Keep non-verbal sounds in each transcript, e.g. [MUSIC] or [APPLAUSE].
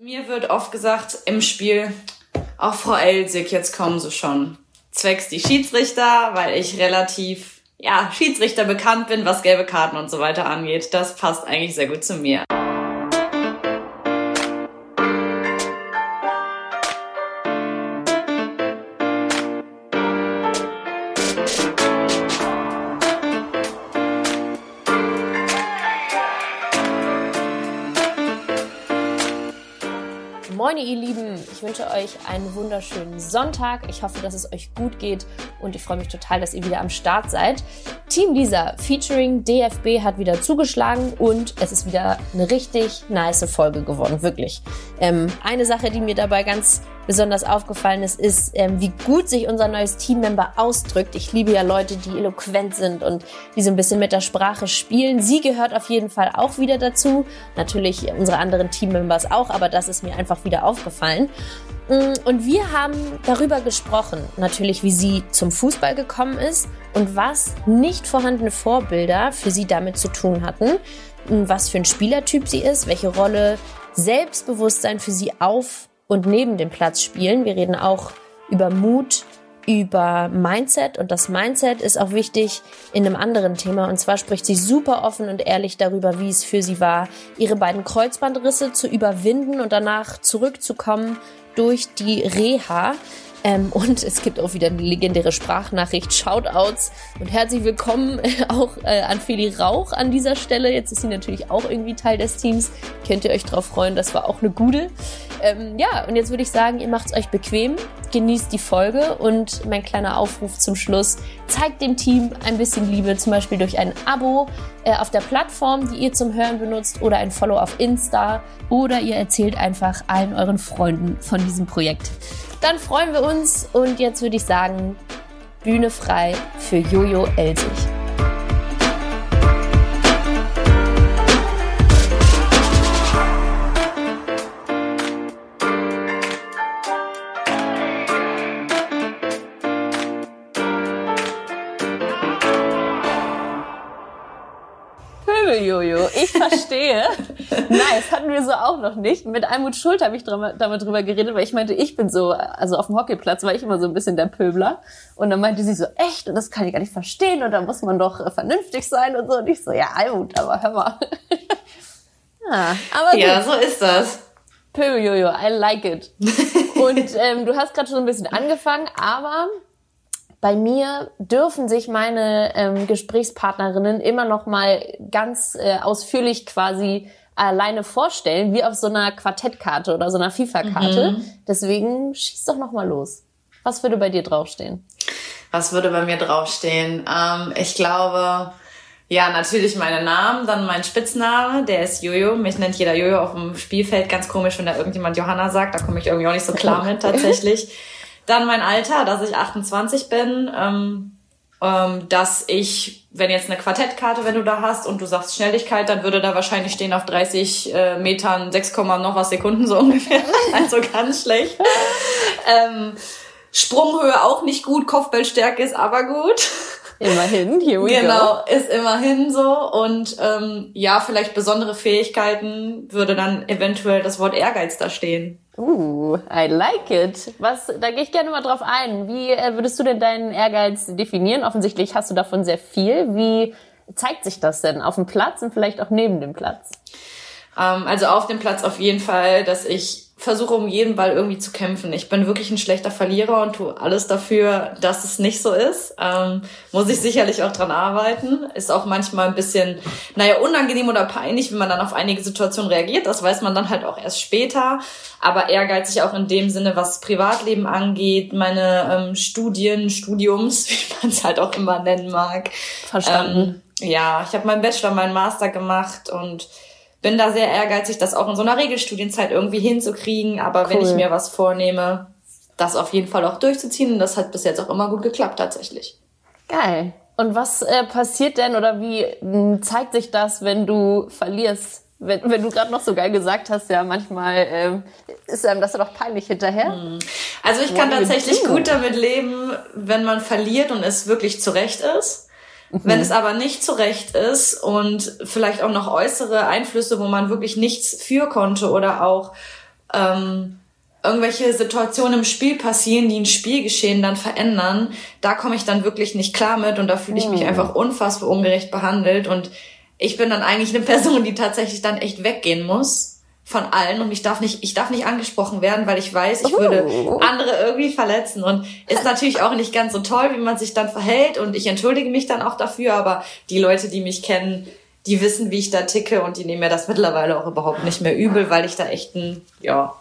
Mir wird oft gesagt im Spiel, auch Frau Elsig, jetzt kommen Sie schon. Zwecks die Schiedsrichter, weil ich relativ, ja, Schiedsrichter bekannt bin, was gelbe Karten und so weiter angeht. Das passt eigentlich sehr gut zu mir. Wünsche euch einen wunderschönen Sonntag. Ich hoffe, dass es euch gut geht und ich freue mich total, dass ihr wieder am Start seid. Team Lisa featuring DFB hat wieder zugeschlagen und es ist wieder eine richtig nice Folge geworden, wirklich. Ähm, eine Sache, die mir dabei ganz besonders aufgefallen ist, ist, ähm, wie gut sich unser neues Teammember ausdrückt. Ich liebe ja Leute, die eloquent sind und die so ein bisschen mit der Sprache spielen. Sie gehört auf jeden Fall auch wieder dazu. Natürlich unsere anderen Teammembers auch, aber das ist mir einfach wieder aufgefallen. Mm, und wir haben darüber gesprochen, natürlich, wie sie zum Fußball gekommen ist und was nicht vorhandene Vorbilder für sie damit zu tun hatten, mm, was für ein Spielertyp sie ist, welche Rolle Selbstbewusstsein für sie auf und neben dem Platz spielen. Wir reden auch über Mut, über Mindset und das Mindset ist auch wichtig in einem anderen Thema und zwar spricht sie super offen und ehrlich darüber, wie es für sie war, ihre beiden Kreuzbandrisse zu überwinden und danach zurückzukommen durch die Reha. Ähm, und es gibt auch wieder eine legendäre Sprachnachricht, Shoutouts und herzlich willkommen äh, auch äh, an Feli Rauch an dieser Stelle. Jetzt ist sie natürlich auch irgendwie Teil des Teams. Könnt ihr euch drauf freuen, das war auch eine gute. Ähm, ja, und jetzt würde ich sagen, ihr macht es euch bequem, genießt die Folge und mein kleiner Aufruf zum Schluss, zeigt dem Team ein bisschen Liebe, zum Beispiel durch ein Abo äh, auf der Plattform, die ihr zum Hören benutzt oder ein Follow auf Insta oder ihr erzählt einfach allen euren Freunden von diesem Projekt. Dann freuen wir uns und jetzt würde ich sagen, Bühne frei für Jojo Elsig. Verstehe. nice, hatten wir so auch noch nicht. Mit Almut Schuld habe ich damit drüber geredet, weil ich meinte, ich bin so, also auf dem Hockeyplatz war ich immer so ein bisschen der Pöbler. Und dann meinte sie so, echt? Und das kann ich gar nicht verstehen. Und da muss man doch äh, vernünftig sein und so. Und ich so, ja, Almut, aber hör mal. [LAUGHS] ja, aber gut. ja, so ist das. Pöbel-Jojo, I like it. [LAUGHS] und ähm, du hast gerade schon ein bisschen angefangen, aber bei mir dürfen sich meine ähm, Gesprächspartnerinnen immer noch mal ganz äh, ausführlich quasi alleine vorstellen, wie auf so einer Quartettkarte oder so einer FIFA-Karte. Mhm. Deswegen schieß doch noch mal los. Was würde bei dir draufstehen? Was würde bei mir draufstehen? Ähm, ich glaube, ja, natürlich meine Namen, dann mein Spitzname, der ist Jojo. Mich nennt jeder Jojo auf dem Spielfeld. Ganz komisch, wenn da irgendjemand Johanna sagt. Da komme ich irgendwie auch nicht so klar [LAUGHS] mit tatsächlich. Dann mein Alter, dass ich 28 bin, ähm, ähm, dass ich, wenn jetzt eine Quartettkarte, wenn du da hast und du sagst Schnelligkeit, dann würde da wahrscheinlich stehen auf 30 äh, Metern 6, noch was Sekunden so [LAUGHS] ungefähr. also ganz schlecht. ähm, Sprunghöhe auch nicht gut, Kopfballstärke ist aber gut. Immerhin, here we genau, go. ist immerhin so. Und ähm, ja, vielleicht besondere Fähigkeiten würde dann eventuell das Wort Ehrgeiz da stehen. Uh, I like it. Was, da gehe ich gerne mal drauf ein. Wie äh, würdest du denn deinen Ehrgeiz definieren? Offensichtlich hast du davon sehr viel. Wie zeigt sich das denn auf dem Platz und vielleicht auch neben dem Platz? Ähm, also auf dem Platz auf jeden Fall, dass ich versuche um jeden Ball irgendwie zu kämpfen. Ich bin wirklich ein schlechter Verlierer und tue alles dafür, dass es nicht so ist. Ähm, muss ich sicherlich auch dran arbeiten. Ist auch manchmal ein bisschen, naja, unangenehm oder peinlich, wenn man dann auf einige Situationen reagiert. Das weiß man dann halt auch erst später. Aber ehrgeizig auch in dem Sinne, was Privatleben angeht, meine ähm, Studien, Studiums, [LAUGHS] wie man es halt auch immer nennen mag. Verstanden. Ähm, ja, ich habe meinen Bachelor, meinen Master gemacht und bin da sehr ehrgeizig, das auch in so einer Regelstudienzeit irgendwie hinzukriegen. Aber cool. wenn ich mir was vornehme, das auf jeden Fall auch durchzuziehen. Und das hat bis jetzt auch immer gut geklappt, tatsächlich. Geil. Und was äh, passiert denn oder wie hm, zeigt sich das, wenn du verlierst? Wenn, wenn du gerade noch so geil gesagt hast, ja, manchmal ähm, ist einem das doch peinlich hinterher. Hm. Also ich kann tatsächlich gut damit leben, wenn man verliert und es wirklich zurecht ist. Wenn es aber nicht zurecht ist und vielleicht auch noch äußere Einflüsse, wo man wirklich nichts für konnte oder auch ähm, irgendwelche Situationen im Spiel passieren, die ein Spielgeschehen dann verändern, da komme ich dann wirklich nicht klar mit und da fühle ich mich Hm. einfach unfassbar ungerecht behandelt und ich bin dann eigentlich eine Person, die tatsächlich dann echt weggehen muss von allen und ich darf nicht, ich darf nicht angesprochen werden, weil ich weiß, ich würde Oh. andere irgendwie verletzen und ist natürlich auch nicht ganz so toll, wie man sich dann verhält und ich entschuldige mich dann auch dafür, aber die Leute, die mich kennen, die wissen, wie ich da ticke und die nehmen mir das mittlerweile auch überhaupt nicht mehr übel, weil ich da echt ein, ja,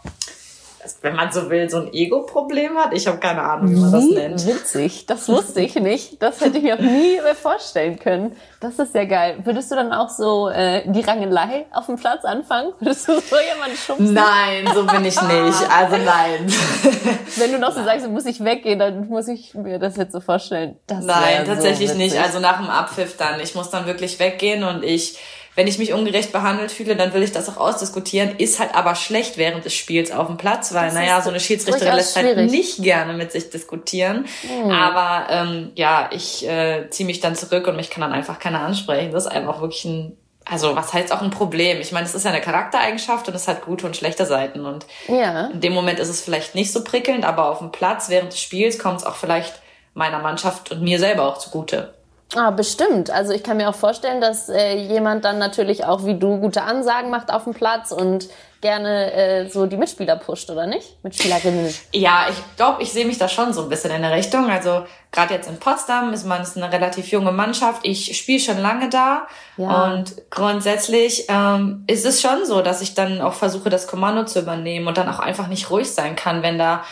wenn man so will, so ein Ego-Problem hat. Ich habe keine Ahnung, wie man das Wie nennt. witzig. Das wusste ich nicht. Das hätte ich mir auch nie vorstellen können. Das ist ja geil. Würdest du dann auch so äh, die Rangelei auf dem Platz anfangen? Würdest du so jemanden schubsen? Nein, so bin ich nicht. Also nein. [LAUGHS] Wenn du noch so sagst, muss ich weggehen, dann muss ich mir das jetzt so vorstellen. Das Nein, wär so tatsächlich nicht. Also nach dem Abpfiff dann. Ich muss dann wirklich weggehen und ich, wenn ich mich ungerecht behandelt fühle, dann will ich das auch ausdiskutieren. Ist halt aber schlecht während des Spiels auf dem Platz, weil, Das naja, so eine Schiedsrichterin lässt halt schwierig. nicht gerne mit sich diskutieren. Hm. Aber ähm, ja, ich äh, ziehe mich dann zurück und mich kann dann einfach keiner ansprechen. Das ist einfach wirklich ein, also was heißt auch ein Problem? Ich meine, es ist ja eine Charaktereigenschaft und es hat gute und schlechte Seiten. Und Ja. in dem Moment ist es vielleicht nicht so prickelnd, aber auf dem Platz während des Spiels kommt es auch vielleicht meiner Mannschaft und mir selber auch zugute. Ah, bestimmt. Also ich kann mir auch vorstellen, dass äh, jemand dann natürlich auch wie du gute Ansagen macht auf dem Platz und gerne äh, so die Mitspieler pusht, oder nicht? Mitspielerinnen. Ja, ich glaube, ich sehe mich da schon so ein bisschen in der Richtung. Also gerade jetzt in Potsdam ist man ist eine relativ junge Mannschaft. Ich spiele schon lange da Ja. und grundsätzlich ähm, ist es schon so, dass ich dann auch versuche, das Kommando zu übernehmen und dann auch einfach nicht ruhig sein kann, wenn da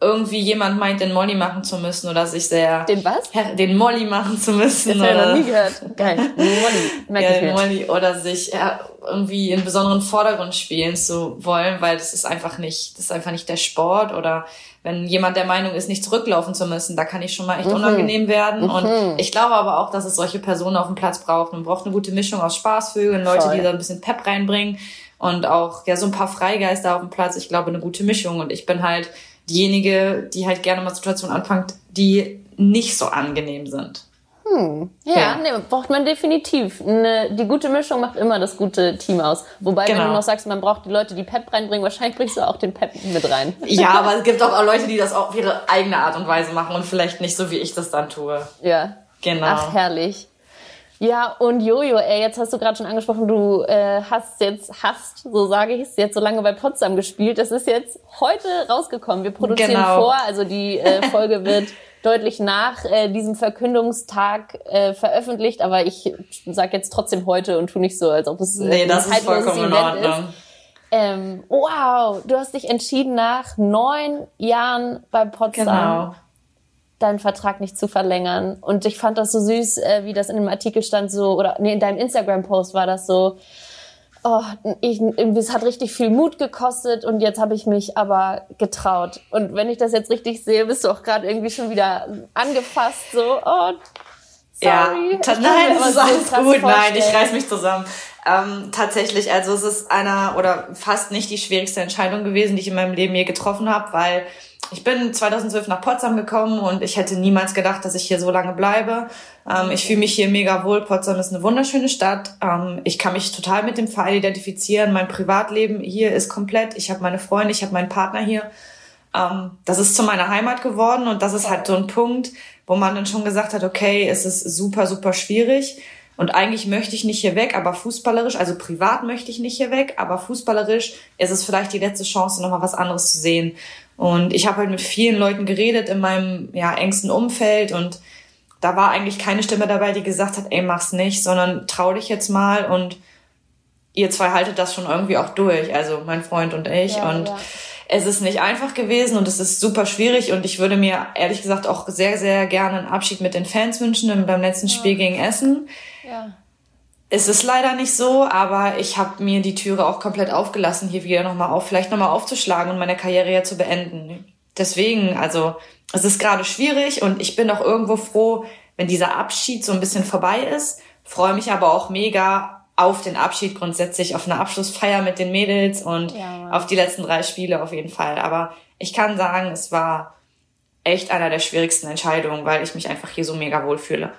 irgendwie jemand meint, den Molly machen zu müssen oder sich sehr Den was? Den Molly machen zu müssen Das habe ich noch nie gehört. Geil. [LAUGHS] Molly. Merke ja, ich. Molly oder sich ja, irgendwie in besonderen Vordergrund spielen zu wollen, weil das ist einfach nicht, das ist einfach nicht der Sport oder wenn jemand der Meinung ist, nicht zurücklaufen zu müssen, da kann ich schon mal echt unangenehm werden. Und ich glaube aber auch, dass es solche Personen auf dem Platz braucht. Man braucht eine gute Mischung aus Spaßvögeln, Leute, Voll. die da ein bisschen Pep reinbringen und auch ja so ein paar Freigeister auf dem Platz. Ich glaube, eine gute Mischung. Und ich bin halt diejenige, die halt gerne mal Situationen anfängt, die nicht so angenehm sind. Ja, Ja. Nee, braucht man definitiv. Ne, die gute Mischung macht immer das gute Team aus. Wobei, wenn Genau. du noch sagst, man braucht die Leute, die Pep reinbringen, wahrscheinlich bringst du auch den Pep mit rein. Ja, [LAUGHS] aber es gibt auch Leute, die das auf ihre eigene Art und Weise machen und vielleicht nicht so, wie ich das dann tue. Ja. Genau. Ach, herrlich. Ja, und Jojo, ey, jetzt hast du gerade schon angesprochen, du äh, hast jetzt, hast, so sage ich es, jetzt so lange bei Potsdam gespielt. Das ist jetzt heute rausgekommen. Wir produzieren Genau. vor, also die äh, Folge [LAUGHS] wird deutlich nach äh, diesem Verkündungstag äh, veröffentlicht, aber ich sag jetzt trotzdem heute und tu nicht so, als ob es äh, Nee, ein das ist zeitloses vollkommen in Event Ordnung. Ähm, wow, du hast dich entschieden, nach neun Jahren bei Potsdam Genau. Deinen Vertrag nicht zu verlängern. Und ich fand das so süß, äh, wie das in dem Artikel stand, so, oder nee, in deinem Instagram-Post war das so, oh, ich, irgendwie, es hat richtig viel Mut gekostet und jetzt habe ich mich aber getraut. Und wenn ich das jetzt richtig sehe, bist du auch gerade irgendwie schon wieder angefasst, so, oh, Ja, sorry. mir nein, das ist alles gut. Nein, ich vorstellen. reiß mich zusammen. Ähm, tatsächlich, also es ist einer oder fast nicht die schwierigste Entscheidung gewesen, die ich in meinem Leben je getroffen habe, weil ich bin 2012 nach Potsdam gekommen und ich hätte niemals gedacht, dass ich hier so lange bleibe. Ähm, ich fühle mich hier mega wohl. Potsdam ist eine wunderschöne Stadt. Ähm, ich kann mich total mit dem Verein identifizieren. Mein Privatleben hier ist komplett. Ich habe meine Freunde, ich habe meinen Partner hier. Ähm, das ist zu meiner Heimat geworden und das ist halt so ein Punkt, wo man dann schon gesagt hat, okay, es ist super, super schwierig und eigentlich möchte ich nicht hier weg, aber fußballerisch, also privat möchte ich nicht hier weg, aber fußballerisch ist es vielleicht die letzte Chance, nochmal was anderes zu sehen. Und ich habe halt mit vielen Leuten geredet in meinem ja, engsten Umfeld und da war eigentlich keine Stimme dabei, die gesagt hat, ey, mach's nicht, sondern trau dich jetzt mal und ihr zwei haltet das schon irgendwie auch durch, also mein Freund und ich. Ja, und ja. es ist nicht einfach gewesen und es ist super schwierig und ich würde mir ehrlich gesagt auch sehr, sehr gerne einen Abschied mit den Fans wünschen im- beim letzten Spiel gegen Essen. Ja. Es ist leider nicht so, aber ich habe mir die Türe auch komplett aufgelassen, hier wieder nochmal auf, vielleicht nochmal aufzuschlagen und meine Karriere ja zu beenden. Deswegen, also es ist gerade schwierig und ich bin auch irgendwo froh, wenn dieser Abschied so ein bisschen vorbei ist. Freue mich aber auch mega auf den Abschied grundsätzlich, auf eine Abschlussfeier mit den Mädels und Ja, auf die letzten drei Spiele auf jeden Fall. Aber ich kann sagen, es war echt einer der schwierigsten Entscheidungen, weil ich mich einfach hier so mega wohl fühle.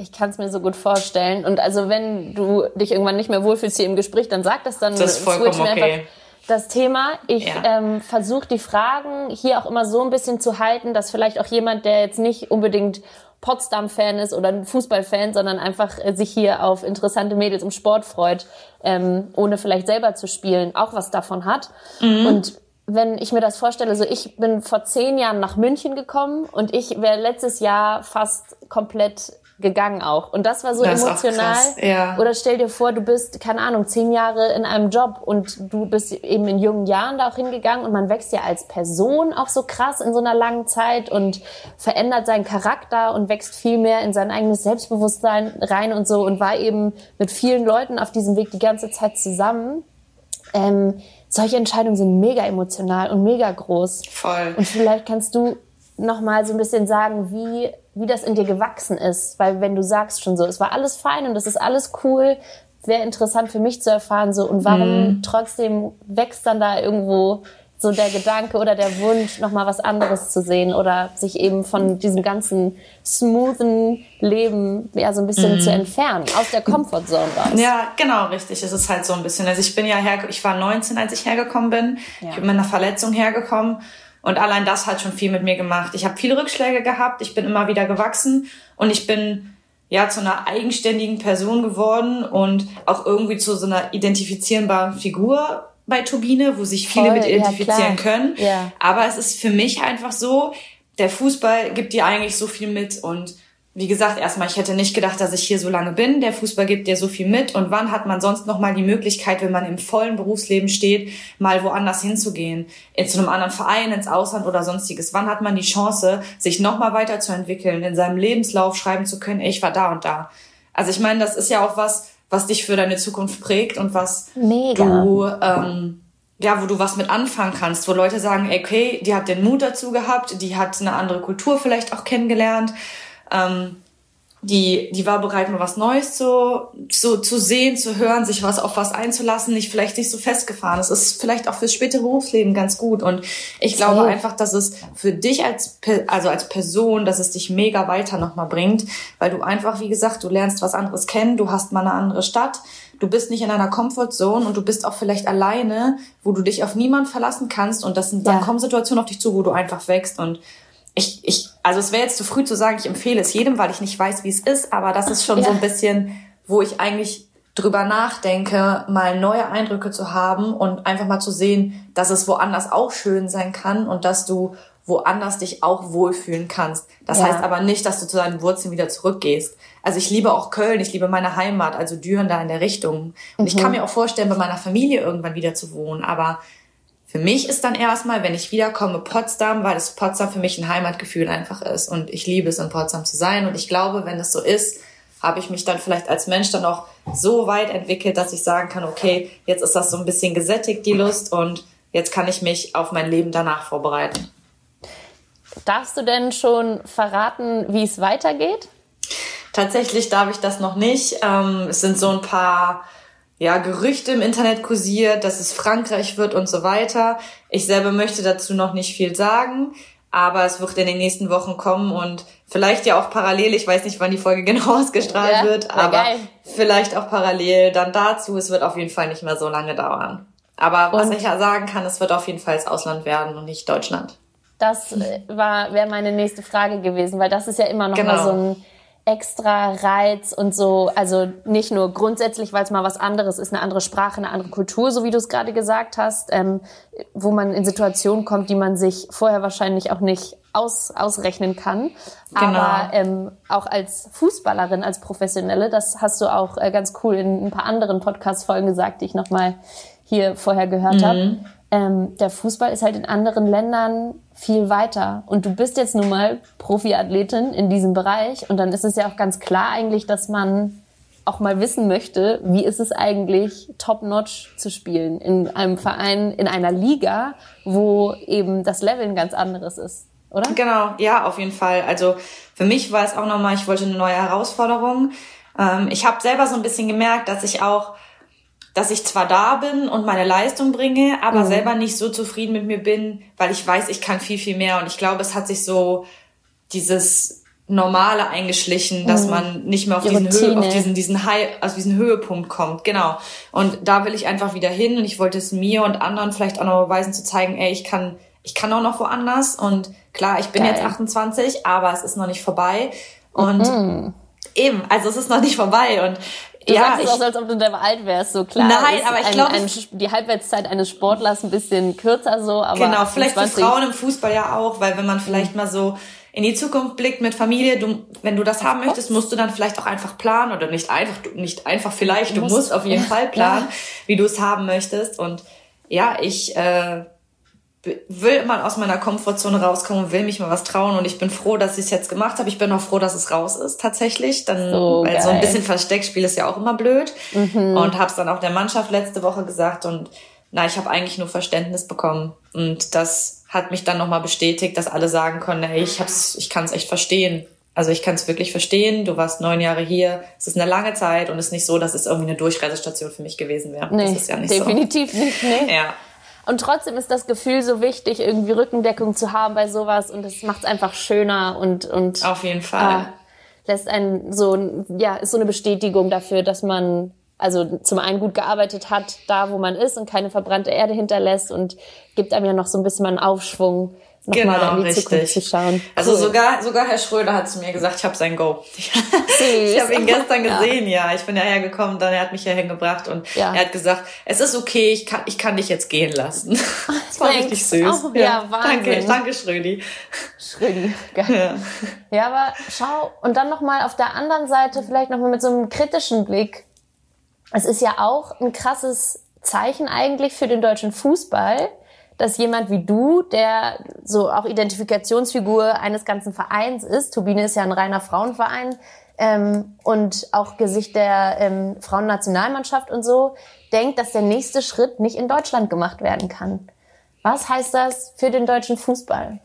Ich kann es mir so gut vorstellen. Und also wenn du dich irgendwann nicht mehr wohlfühlst hier im Gespräch, dann sag das dann. Das ist vollkommen okay. Das Thema. Ich ja. ähm, versuche die Fragen hier auch immer so ein bisschen zu halten, dass vielleicht auch jemand, der jetzt nicht unbedingt Potsdam-Fan ist oder ein Fußballfan, sondern einfach äh, sich hier auf interessante Mädels im Sport freut, ähm, ohne vielleicht selber zu spielen, auch was davon hat. Mhm. Und wenn ich mir das vorstelle, so ich bin vor zehn Jahren nach München gekommen und ich wäre letztes Jahr fast komplett gegangen auch. Und das war so das emotional. Ja. Oder stell dir vor, du bist, keine Ahnung, zehn Jahre in einem Job und du bist eben in jungen Jahren da auch hingegangen und man wächst ja als Person auch so krass in so einer langen Zeit und verändert seinen Charakter und wächst viel mehr in sein eigenes Selbstbewusstsein rein und so und war eben mit vielen Leuten auf diesem Weg die ganze Zeit zusammen. Ähm, solche Entscheidungen sind mega emotional und mega groß. Voll. Und vielleicht kannst du noch mal so ein bisschen sagen, wie wie das in dir gewachsen ist. Weil wenn du sagst schon so, es war alles fein und es ist alles cool, wäre interessant für mich zu erfahren so und warum mhm. trotzdem wächst dann da irgendwo so der Gedanke oder der Wunsch, nochmal was anderes zu sehen oder sich eben von diesem ganzen smoothen Leben ja so ein bisschen mm. zu entfernen, aus der Comfortzone raus. Ja, genau, richtig. Es ist halt so ein bisschen. Also ich bin ja her, ich war 19, als ich hergekommen bin. Ja. Ich bin mit einer Verletzung hergekommen und allein das hat schon viel mit mir gemacht. Ich habe viele Rückschläge gehabt, ich bin immer wieder gewachsen und ich bin ja zu einer eigenständigen Person geworden und auch irgendwie zu so einer identifizierbaren Figur bei Turbine, wo sich viele Voll, mit identifizieren ja, können. Ja. Aber es ist für mich einfach so, der Fußball gibt dir eigentlich so viel mit und wie gesagt, erstmal, ich hätte nicht gedacht, dass ich hier so lange bin. Der Fußball gibt dir so viel mit. Und wann hat man sonst noch mal die Möglichkeit, wenn man im vollen Berufsleben steht, mal woanders hinzugehen? Zu einem anderen Verein, ins Ausland oder sonstiges. Wann hat man die Chance, sich noch mal weiterzuentwickeln, in seinem Lebenslauf schreiben zu können, ich war da und da. Also ich meine, das ist ja auch was, was dich für deine Zukunft prägt und was Mega. du, ähm, ja, wo du was mit anfangen kannst, wo Leute sagen, okay, die hat den Mut dazu gehabt, die hat eine andere Kultur vielleicht auch kennengelernt ähm, die, die war bereit, mal was Neues zu, zu, zu sehen, zu hören, sich was auf was einzulassen, nicht vielleicht nicht so festgefahren. Das ist vielleicht auch fürs spätere Berufsleben ganz gut. Und ich glaube so. einfach, dass es für dich als, also als Person, dass es dich mega weiter nochmal bringt, weil du einfach, wie gesagt, du lernst was anderes kennen, du hast mal eine andere Stadt, du bist nicht in einer Comfortzone und du bist auch vielleicht alleine, wo du dich auf niemand verlassen kannst und das sind, dann ja. kommen Situationen auf dich zu, wo du einfach wächst und ich, ich, also es wäre jetzt zu früh zu sagen, ich empfehle es jedem, weil ich nicht weiß, wie es ist, aber das ist schon ja. so ein bisschen, wo ich eigentlich drüber nachdenke, mal neue Eindrücke zu haben und einfach mal zu sehen, dass es woanders auch schön sein kann und dass du woanders dich auch wohlfühlen kannst. Das ja. heißt aber nicht, dass du zu deinen Wurzeln wieder zurückgehst. Also ich liebe auch Köln, ich liebe meine Heimat, also Düren da in der Richtung. Und mhm. ich kann mir auch vorstellen, bei meiner Familie irgendwann wieder zu wohnen, aber für mich ist dann erstmal, wenn ich wiederkomme, Potsdam, weil das Potsdam für mich ein Heimatgefühl einfach ist. Und ich liebe es, in Potsdam zu sein. Und ich glaube, wenn es so ist, habe ich mich dann vielleicht als Mensch dann auch so weit entwickelt, dass ich sagen kann, okay, jetzt ist das so ein bisschen gesättigt, die Lust, und jetzt kann ich mich auf mein Leben danach vorbereiten. Darfst du denn schon verraten, wie es weitergeht? Tatsächlich darf ich das noch nicht. Ähm, es sind so ein paar ja, Gerüchte im Internet kursiert, dass es Frankreich wird und so weiter. Ich selber möchte dazu noch nicht viel sagen, aber es wird in den nächsten Wochen kommen und vielleicht ja auch parallel, ich weiß nicht, wann die Folge [LAUGHS] genau ausgestrahlt ja, wird, aber geil. vielleicht auch parallel dann dazu. Es wird auf jeden Fall nicht mehr so lange dauern. Aber was ich ja sagen kann, es wird auf jeden Fall das Ausland werden und nicht Deutschland. Das äh, war wäre meine nächste Frage gewesen, weil das ist ja immer noch genau. mal so ein extra Reiz und so, also nicht nur grundsätzlich, weil es mal was anderes ist, eine andere Sprache, eine andere Kultur, so wie du es gerade gesagt hast, ähm, wo man in Situationen kommt, die man sich vorher wahrscheinlich auch nicht aus, ausrechnen kann. Genau. Aber ähm, auch als Fußballerin, als Professionelle, das hast du auch äh, ganz cool in ein paar anderen Podcast-Folgen gesagt, die ich nochmal hier vorher gehört mhm. habe ähm, der Fußball ist halt in anderen Ländern viel weiter. Und du bist jetzt nun mal Profiathletin in diesem Bereich. Und dann ist es ja auch ganz klar eigentlich, dass man auch mal wissen möchte, wie ist es eigentlich, top-notch zu spielen in einem Verein, in einer Liga, wo eben das Level ein ganz anderes ist, oder? Genau, ja, auf jeden Fall. Also für mich war es auch nochmal, ich wollte eine neue Herausforderung. Ähm, ich habe selber so ein bisschen gemerkt, dass ich auch dass ich zwar da bin und meine Leistung bringe, aber mhm. selber nicht so zufrieden mit mir bin, weil ich weiß, ich kann viel, viel mehr. Und ich glaube, es hat sich so dieses Normale eingeschlichen, dass mhm. man nicht mehr auf diesen, Höhe, auf diesen, diesen High, also diesen Höhepunkt kommt. Genau. Und da will ich einfach wieder hin und ich wollte es mir und anderen vielleicht auch noch beweisen, zu zeigen, ey, ich kann, ich kann auch noch woanders und klar, ich bin Geil. jetzt 28, aber es ist noch nicht vorbei. Und mhm. eben, also es ist noch nicht vorbei und Du ja, sagst es auch so, als ob du dann alt wärst, so klar. Nein, aber ich glaube, die Halbwertszeit eines Sportlers ein bisschen kürzer so, aber genau, vielleicht für Frauen im Fußball ja auch, weil wenn man vielleicht mal so in die Zukunft blickt mit Familie, du, wenn du das haben möchtest, musst du dann vielleicht auch einfach planen oder nicht einfach, nicht einfach vielleicht, du, musst, musst auf jeden Fall planen, ja. wie du es haben möchtest. Und ja, ich äh, will mal aus meiner Komfortzone rauskommen und will mich mal was trauen und ich bin froh, dass ich es jetzt gemacht habe. Ich bin auch froh, dass es raus ist tatsächlich. Dann, so weil so ein bisschen Versteckspiel ist ja auch immer blöd. Mhm. Und habe es dann auch der Mannschaft letzte Woche gesagt und na, ich habe eigentlich nur Verständnis bekommen und das hat mich dann nochmal bestätigt, dass alle sagen können, ey, ich hab's, ich kann es echt verstehen. Also ich kann es wirklich verstehen. Du warst neun Jahre hier. Es ist eine lange Zeit und es ist nicht so, dass es irgendwie eine Durchreisestation für mich gewesen wäre. Nee, das ist ja nicht definitiv so. nicht. Nee. [LAUGHS] Ja. Und trotzdem ist das Gefühl so wichtig, irgendwie Rückendeckung zu haben bei sowas. Und es macht es einfach schöner und und auf jeden Fall. äh, lässt einen so ja ist so eine Bestätigung dafür, dass man also zum einen gut gearbeitet hat, da wo man ist und keine verbrannte Erde hinterlässt und gibt einem ja noch so ein bisschen mal einen Aufschwung, nochmal genau, in die richtig. Zukunft zu schauen. Also sogar, sogar Herr Schröder hat zu mir gesagt, ich habe sein Go. [LAUGHS] ich habe ihn gestern [LAUGHS] gesehen, ja. ja. Ich bin ja hergekommen, dann er hat mich hier hingebracht und ja. er hat gesagt, es ist okay, ich kann, ich kann dich jetzt gehen lassen. [LAUGHS] Das war richtig süß. Oh, ja, ja, Wahnsinn. Danke, danke Schrödi. Schrödi, geil. Ja. ja, aber schau, und dann nochmal auf der anderen Seite vielleicht nochmal mit so einem kritischen Blick es ist ja auch ein krasses Zeichen eigentlich für den deutschen Fußball, dass jemand wie du, der so auch Identifikationsfigur eines ganzen Vereins ist, Turbine ist ja ein reiner Frauenverein ähm, und auch Gesicht der ähm, Frauennationalmannschaft und so, denkt, dass der nächste Schritt nicht in Deutschland gemacht werden kann. Was heißt das für den deutschen Fußball?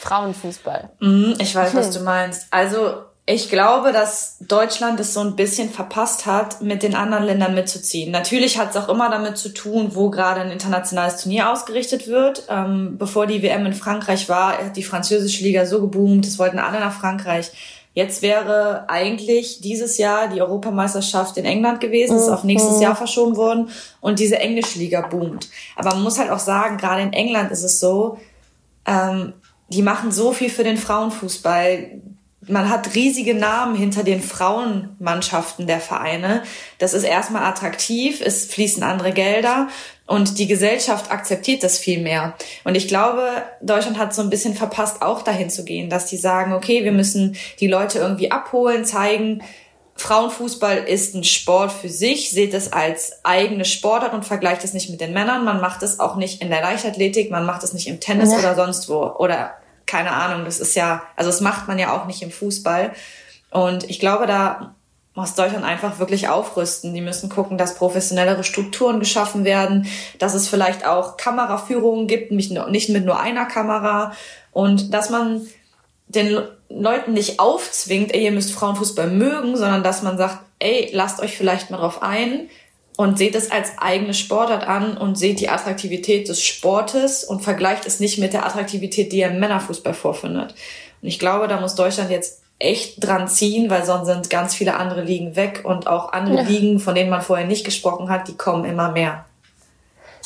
Frauenfußball. Mhm, ich weiß, hm. was du meinst. Also ich glaube, dass Deutschland es so ein bisschen verpasst hat, mit den anderen Ländern mitzuziehen. Natürlich hat es auch immer damit zu tun, wo gerade ein internationales Turnier ausgerichtet wird. Ähm, bevor die WM in Frankreich war, hat die französische Liga so geboomt, es wollten alle nach Frankreich. Jetzt wäre eigentlich dieses Jahr die Europameisterschaft in England gewesen, ist auf nächstes mhm. Jahr verschoben worden und diese englische Liga boomt. Aber man muss halt auch sagen, gerade in England ist es so, ähm, die machen so viel für den Frauenfußball man hat riesige Namen hinter den Frauenmannschaften der Vereine. Das ist erstmal attraktiv, es fließen andere Gelder und die Gesellschaft akzeptiert das viel mehr. Und ich glaube, Deutschland hat so ein bisschen verpasst, auch dahin zu gehen, dass die sagen, okay, wir müssen die Leute irgendwie abholen, zeigen, Frauenfußball ist ein Sport für sich, seht es als eigene Sportart und vergleicht es nicht mit den Männern. Man macht es auch nicht in der Leichtathletik, man macht es nicht im Tennis ja. oder sonst wo oder keine Ahnung, das ist ja, also das macht man ja auch nicht im Fußball. Und ich glaube, da muss Deutschland einfach wirklich aufrüsten. Die müssen gucken, dass professionellere Strukturen geschaffen werden, dass es vielleicht auch Kameraführungen gibt, nicht mit nur einer Kamera und dass man den Leuten nicht aufzwingt, ey, ihr müsst Frauenfußball mögen, sondern dass man sagt, ey, lasst euch vielleicht mal drauf ein, und seht es als eigene Sportart an und seht die Attraktivität des Sportes und vergleicht es nicht mit der Attraktivität, die ihr im Männerfußball vorfindet. Und ich glaube, da muss Deutschland jetzt echt dran ziehen, weil sonst sind ganz viele andere Ligen weg und auch andere ja. Ligen, von denen man vorher nicht gesprochen hat, die kommen immer mehr.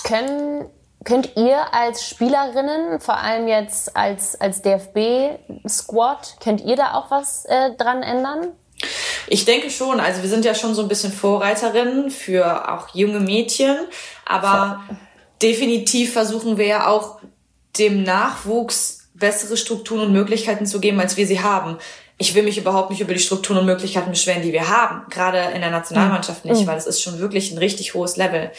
Können, könnt ihr als Spielerinnen, vor allem jetzt als, als DFB-Squad, könnt ihr da auch was äh, dran ändern? Ich denke schon. Also wir sind ja schon so ein bisschen Vorreiterinnen für auch junge Mädchen, aber Voll. definitiv versuchen wir ja auch dem Nachwuchs bessere Strukturen und Möglichkeiten zu geben, als wir sie haben. Ich will mich überhaupt nicht über die Strukturen und Möglichkeiten beschweren, die wir haben. Gerade in der Nationalmannschaft nicht, mhm. weil es ist schon wirklich ein richtig hohes Level.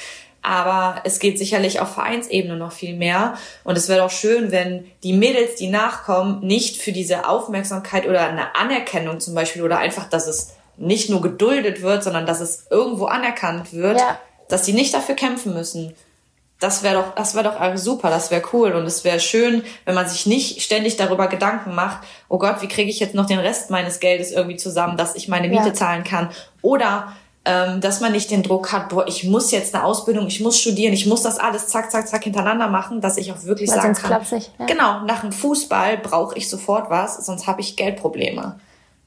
Aber es geht sicherlich auf Vereinsebene noch viel mehr. Und es wäre doch schön, wenn die Mädels, die nachkommen, nicht für diese Aufmerksamkeit oder eine Anerkennung zum Beispiel oder einfach, dass es nicht nur geduldet wird, sondern dass es irgendwo anerkannt wird, ja. dass sie nicht dafür kämpfen müssen. Das wäre doch, das wäre doch super, das wäre cool und es wäre schön, wenn man sich nicht ständig darüber Gedanken macht, oh Gott, wie kriege ich jetzt noch den Rest meines Geldes irgendwie zusammen, dass ich meine Miete ja. zahlen kann oder ähm, dass man nicht den Druck hat, boah, ich muss jetzt eine Ausbildung, ich muss studieren, ich muss das alles zack, zack, zack hintereinander machen, dass ich auch wirklich Weil sagen kann, nicht, ja. genau, nach dem Fußball brauche ich sofort was, sonst habe ich Geldprobleme.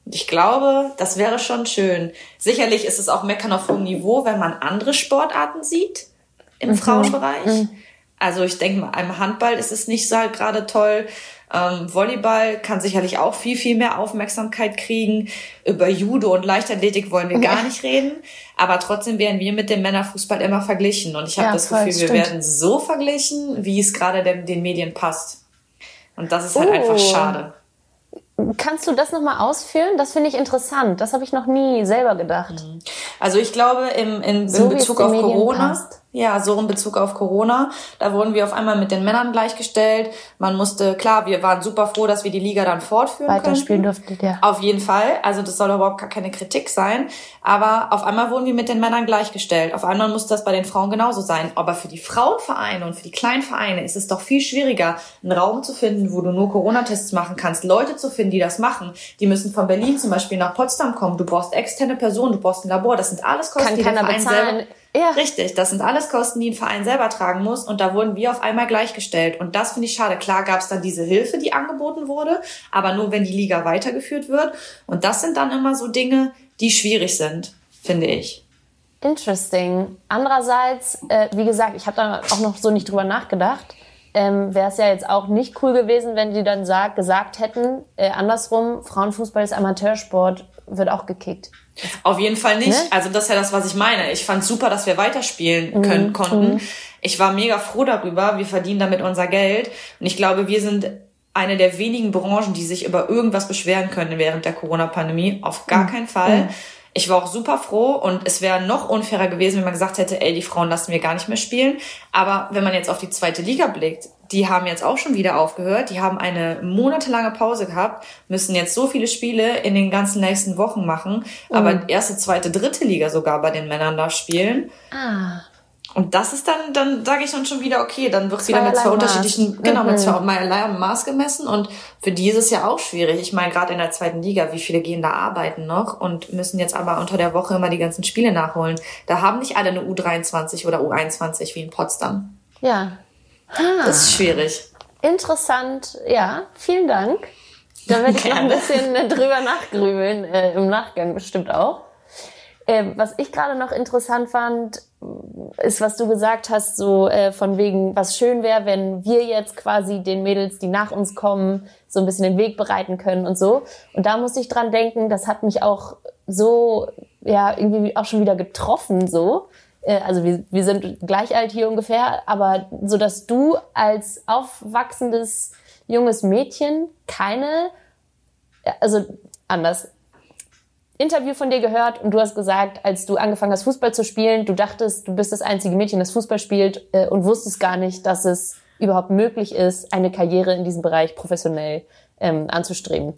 Und ich glaube, das wäre schon schön. Sicherlich ist es auch Meckern auf hohem Niveau, wenn man andere Sportarten sieht im mhm. Frauenbereich. Mhm. Also ich denke mal, im Handball ist es nicht so halt gerade toll. Ähm, Volleyball kann sicherlich auch viel, viel mehr Aufmerksamkeit kriegen. Über Judo und Leichtathletik wollen wir gar nicht reden. Aber trotzdem werden wir mit dem Männerfußball immer verglichen. Und ich habe ja, das Gefühl, wir werden so verglichen, wie es gerade den, den Medien passt. Und das ist halt oh. einfach schade. Kannst du das nochmal ausführen? Das finde ich interessant. Das habe ich noch nie selber gedacht. Mhm. Also ich glaube, im, in, so, in Bezug auf Corona, passt. Ja, so in Bezug auf Corona, da wurden wir auf einmal mit den Männern gleichgestellt. Man musste, klar, wir waren super froh, dass wir die Liga dann fortführen Weiterspielen durften, ja. Auf jeden Fall. Also das soll überhaupt gar keine Kritik sein. Aber auf einmal wurden wir mit den Männern gleichgestellt. Auf einmal musste das bei den Frauen genauso sein. Aber für die Frauenvereine und für die kleinen Vereine ist es doch viel schwieriger, einen Raum zu finden, wo du nur Corona-Tests machen kannst, Leute zu finden, die das machen. Die müssen von Berlin zum Beispiel nach Potsdam kommen. Du brauchst externe Personen, du brauchst ein Labor. Das sind alles Kosten, Kann die der Verein bezahlen. selber... Ja. Richtig, das sind alles Kosten, die ein Verein selber tragen muss. Und da wurden wir auf einmal gleichgestellt. Und das finde ich schade. Klar gab es dann diese Hilfe, die angeboten wurde, aber nur wenn die Liga weitergeführt wird. Und das sind dann immer so Dinge, die schwierig sind, finde ich. Interesting. Andererseits, äh, wie gesagt, ich habe da auch noch so nicht drüber nachgedacht ähm, wäre es ja jetzt auch nicht cool gewesen, wenn die dann sag, gesagt hätten, äh, andersrum, Frauenfußball ist Amateursport, wird auch gekickt. Auf jeden Fall nicht. Ne? Also das ist ja das, was ich meine. Ich fand super, dass wir weiterspielen mhm. können, mhm. konnten. Ich war mega froh darüber. Wir verdienen damit unser Geld. Und ich glaube, wir sind eine der wenigen Branchen, die sich über irgendwas beschweren können während der Corona-Pandemie. Auf gar mhm. keinen Fall. Mhm. Ich war auch super froh und es wäre noch unfairer gewesen, wenn man gesagt hätte, ey, die Frauen lassen wir gar nicht mehr spielen. Aber wenn man jetzt auf die zweite Liga blickt, die haben jetzt auch schon wieder aufgehört. Die haben eine monatelange Pause gehabt, müssen jetzt so viele Spiele in den ganzen nächsten Wochen machen, mhm. aber erste, zweite, dritte Liga sogar bei den Männern da spielen. Ah. Und das ist dann, dann sage ich dann schon wieder, okay, dann wird wieder mit zwei unterschiedlichen, Maß. genau, mhm. mit zweierlei Maß gemessen. Und für die ist es ja auch schwierig. Ich meine, gerade in der zweiten Liga, wie viele gehen da arbeiten noch und müssen jetzt aber unter der Woche immer die ganzen Spiele nachholen. Da haben nicht alle eine U23 oder U21 wie in Potsdam. Ja. Ah. Das ist schwierig. Interessant, ja, vielen Dank. Da werde ich noch ein bisschen drüber nachgrübeln, äh, im Nachgang bestimmt auch. Äh, was ich gerade noch interessant fand, ist, was du gesagt hast, so äh, von wegen, was schön wäre, wenn wir jetzt quasi den Mädels, die nach uns kommen, so ein bisschen den Weg bereiten können und so. Und da musste ich dran denken, das hat mich auch so, ja, irgendwie auch schon wieder getroffen, so. Äh, also wir, wir sind gleich alt hier ungefähr, aber so, dass du als aufwachsendes junges Mädchen keine, also anders, Interview von dir gehört und du hast gesagt, als du angefangen hast, Fußball zu spielen, du dachtest, du bist das einzige Mädchen, das Fußball spielt äh, und wusstest gar nicht, dass es überhaupt möglich ist, eine Karriere in diesem Bereich professionell ähm, anzustreben.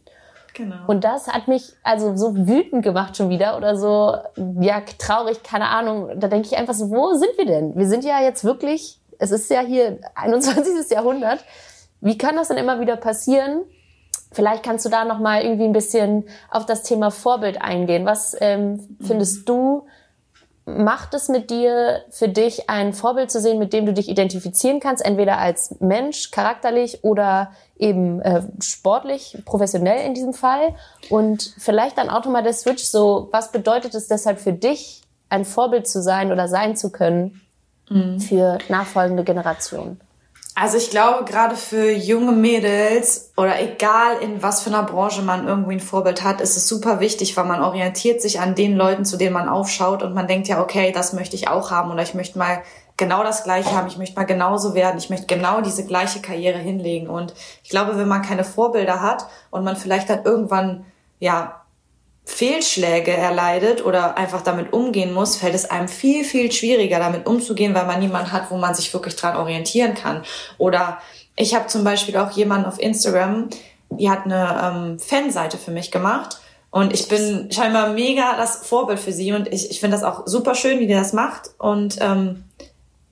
Genau. Und das hat mich also so wütend gemacht schon wieder oder so, ja, traurig, keine Ahnung. Da denke ich einfach so, wo sind wir denn? Wir sind ja jetzt wirklich, es ist ja hier [LAUGHS] 21. Jahrhundert. Wie kann das denn immer wieder passieren, Vielleicht kannst du da noch mal irgendwie ein bisschen auf das Thema Vorbild eingehen. Was ähm, findest du macht es mit dir für dich ein Vorbild zu sehen, mit dem du dich identifizieren kannst, entweder als Mensch, charakterlich oder eben äh, sportlich, professionell in diesem Fall? Und vielleicht dann auch nochmal der Switch so, was bedeutet es deshalb für dich, ein Vorbild zu sein oder sein zu können mhm. für nachfolgende Generationen? Also ich glaube, gerade für junge Mädels oder egal in was für einer Branche man irgendwie ein Vorbild hat, ist es super wichtig, weil man orientiert sich an den Leuten, zu denen man aufschaut und man denkt ja, okay, das möchte ich auch haben oder ich möchte mal genau das Gleiche haben, ich möchte mal genauso werden, ich möchte genau diese gleiche Karriere hinlegen. Und ich glaube, wenn man keine Vorbilder hat und man vielleicht dann irgendwann ja Fehlschläge erleidet oder einfach damit umgehen muss, fällt es einem viel, viel schwieriger, damit umzugehen, weil man niemanden hat, wo man sich wirklich dran orientieren kann. Oder ich habe zum Beispiel auch jemanden auf Instagram, die hat eine ähm, Fanseite für mich gemacht. Und ich bin scheinbar mega das Vorbild für sie und ich, ich finde das auch super schön, wie die das macht und ähm,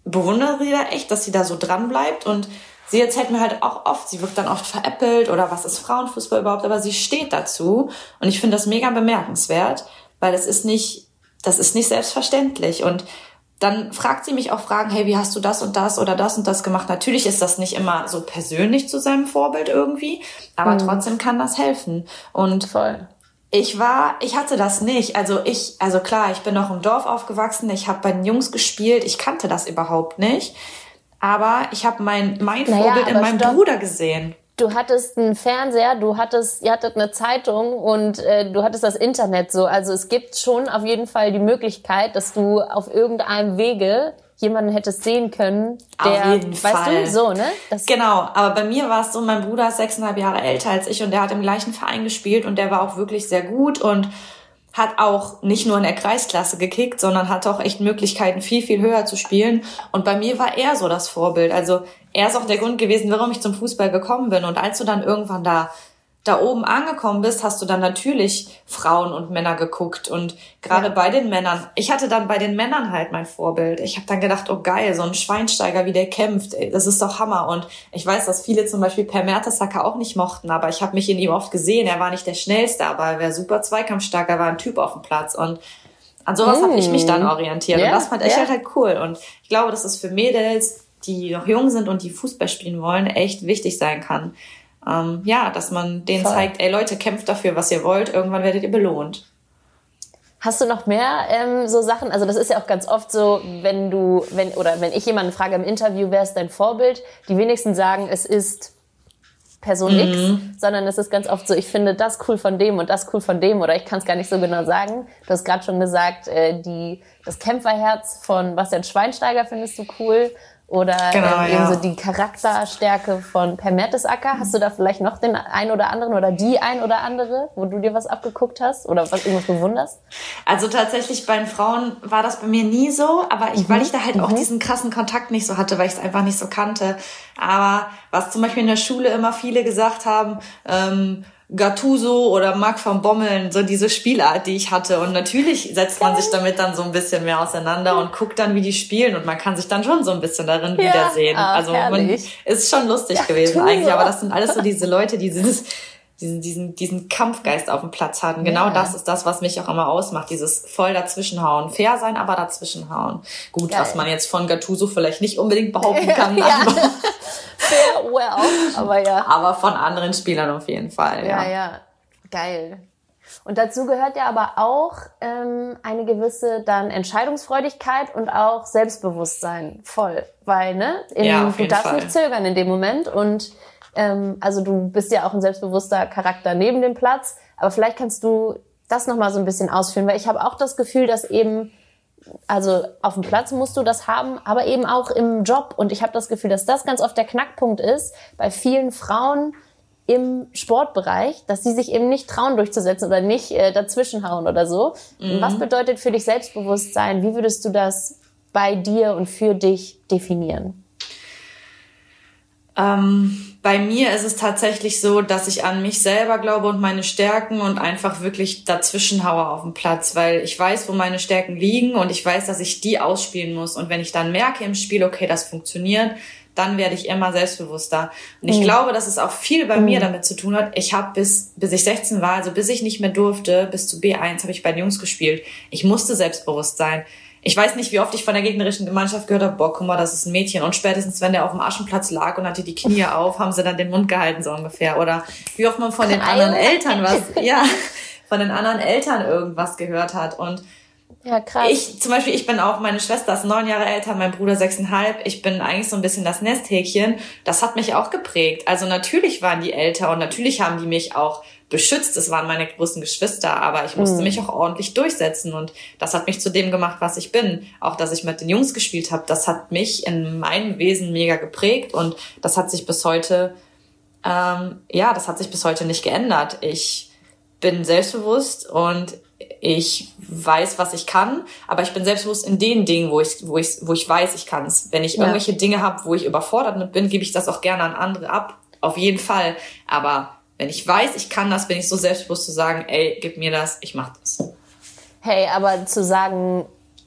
bewundere sie da echt, dass sie da so dran bleibt und Sie erzählt mir halt auch oft, sie wird dann oft veräppelt oder was ist Frauenfußball überhaupt, aber sie steht dazu und ich finde das mega bemerkenswert, weil das ist nicht, das ist nicht selbstverständlich und dann fragt sie mich auch Fragen, hey, wie hast du das und das oder das und das gemacht? Natürlich ist das nicht immer so persönlich zu seinem Vorbild irgendwie, aber mhm. trotzdem kann das helfen. Und Voll. Ich war, ich hatte das nicht. Also ich, also klar, ich bin noch im Dorf aufgewachsen. Ich habe bei den Jungs gespielt. Ich kannte das überhaupt nicht. Aber ich habe mein, mein naja, Vorbild in meinem stopp. Bruder gesehen. Du hattest einen Fernseher, du hattest, ihr hattet eine Zeitung und äh, du hattest das Internet so. Also es gibt schon auf jeden Fall die Möglichkeit, dass du auf irgendeinem Wege jemanden hättest sehen können, der, Auf jeden weißt Fall. du, so, ne? Das genau, aber bei mir war es so, mein Bruder ist sechseinhalb Jahre älter als ich und der hat im gleichen Verein gespielt und der war auch wirklich sehr gut und hat auch nicht nur in der Kreisklasse gekickt, sondern hat auch echt Möglichkeiten, viel, viel höher zu spielen. Und bei mir war er so das Vorbild. Also er ist auch der Grund gewesen, warum ich zum Fußball gekommen bin. Und als du dann irgendwann da da oben angekommen bist, hast du dann natürlich Frauen und Männer geguckt und gerade ja. bei den Männern, ich hatte dann bei den Männern halt mein Vorbild. Ich habe dann gedacht, oh geil, so ein Schweinsteiger, wie der kämpft, ey, das ist doch Hammer. Und ich weiß, dass viele zum Beispiel Per Mertesacker auch nicht mochten, aber ich habe mich in ihm oft gesehen. Er war nicht der Schnellste, aber er war super zweikampfstark, er war ein Typ auf dem Platz und an sowas mm. habe ich mich dann hm. orientiert. Yeah, und das fand ich yeah. halt, halt cool. Und ich glaube, dass es für Mädels, die noch jung sind und die Fußball spielen wollen, echt wichtig sein kann ähm, ja, dass man denen Voll. zeigt, ey Leute, kämpft dafür, was ihr wollt, irgendwann werdet ihr belohnt. Hast du noch mehr ähm, so Sachen? Also das ist ja auch ganz oft so, wenn du, wenn oder wenn ich jemanden frage im Interview, wer ist dein Vorbild? Die wenigsten sagen, es ist Person mhm. X, sondern es ist ganz oft so, ich finde das cool von dem und das cool von dem oder ich kann es gar nicht so genau sagen. Du hast gerade schon gesagt, äh, die das Kämpferherz von Bastian Schweinsteiger findest du cool oder genau, ähm, ja. so die Charakterstärke von Per Mertesacker. Hast du da vielleicht noch den ein oder anderen oder die ein oder andere, wo du dir was abgeguckt hast oder was irgendwas bewunderst? Also tatsächlich bei den Frauen war das bei mir nie so, aber ich, mhm. weil ich da halt mhm. auch diesen krassen Kontakt nicht so hatte, weil ich es einfach nicht so kannte. Aber was zum Beispiel in der Schule immer viele gesagt haben, ähm, Gattuso oder Marc van Bommeln, so diese Spielart, die ich hatte. Und natürlich setzt man sich damit dann so ein bisschen mehr auseinander und guckt dann, wie die spielen. Und man kann sich dann schon so ein bisschen darin ja, wiedersehen. Ah, also man ist schon lustig ja, gewesen eigentlich. Aber das sind alles so diese Leute, die dieses diesen, diesen, diesen Kampfgeist auf dem Platz hatten. Genau ja. das ist das, was mich auch immer ausmacht. Dieses voll dazwischenhauen. Fair sein, aber dazwischenhauen. Gut, Geil. was man jetzt von Gattuso vielleicht nicht unbedingt behaupten [LAUGHS] kann. ja. [LAUGHS] Fair, well. Aber ja. Aber von anderen Spielern auf jeden Fall. Ja, ja. ja. Geil. Und dazu gehört ja aber auch ähm, eine gewisse dann Entscheidungsfreudigkeit und auch Selbstbewusstsein voll. Weil, ne, in, ja, du darfst Fall. nicht zögern in dem Moment und ähm, also du bist ja auch ein selbstbewusster Charakter neben dem Platz, aber vielleicht kannst du das nochmal so ein bisschen ausführen, weil ich habe auch das Gefühl, dass eben, also auf dem Platz musst du das haben, aber eben auch im Job. Und ich habe das Gefühl, dass das ganz oft der Knackpunkt ist bei vielen Frauen im Sportbereich, dass sie sich eben nicht trauen durchzusetzen oder nicht äh, dazwischenhauen oder so. Mhm. Was bedeutet für dich Selbstbewusstsein? Wie würdest du das bei dir und für dich definieren? Ähm, bei mir ist es tatsächlich so, dass ich an mich selber glaube und meine Stärken und einfach wirklich dazwischen haue auf dem Platz, weil ich weiß, wo meine Stärken liegen und ich weiß, dass ich die ausspielen muss. Und wenn ich dann merke im Spiel, okay, das funktioniert, dann werde ich immer selbstbewusster. Und ich mhm. glaube, dass es auch viel bei mhm. mir damit zu tun hat. Ich habe bis, bis ich 16 war, also bis ich nicht mehr durfte, bis zu B1 habe ich bei den Jungs gespielt. Ich musste selbstbewusst sein ich weiß nicht, wie oft ich von der gegnerischen Mannschaft gehört habe, boah, guck mal, das ist ein Mädchen. Und spätestens, wenn der auf dem Aschenplatz lag und hatte die Knie [LAUGHS] auf, haben sie dann den Mund gehalten, so ungefähr. Oder wie oft man von den anderen Eltern was, ja, von den anderen Eltern irgendwas gehört hat. Und ja, krass. Ich, zum Beispiel, ich bin auch, meine Schwester ist neun Jahre älter, mein Bruder sechseinhalb. Ich bin eigentlich so ein bisschen das Nesthäkchen. Das hat mich auch geprägt. Also natürlich waren die älter und natürlich haben die mich auch beschützt. Es waren meine großen Geschwister, aber ich musste mhm. mich auch ordentlich durchsetzen und das hat mich zu dem gemacht, was ich bin. Auch, dass ich mit den Jungs gespielt habe, das hat mich in meinem Wesen mega geprägt und das hat sich bis heute, ähm, ja, das hat sich bis heute nicht geändert. Ich bin selbstbewusst und ich weiß, was ich kann, aber ich bin selbstbewusst in den Dingen, wo ich, wo ich, wo ich weiß, ich kann es. Wenn ich ja. irgendwelche Dinge habe, wo ich überfordert mit bin, gebe ich das auch gerne an andere ab. Auf jeden Fall. Aber wenn ich weiß, ich kann das, bin ich so selbstbewusst zu sagen, ey, gib mir das, ich mach das. Hey, aber zu sagen,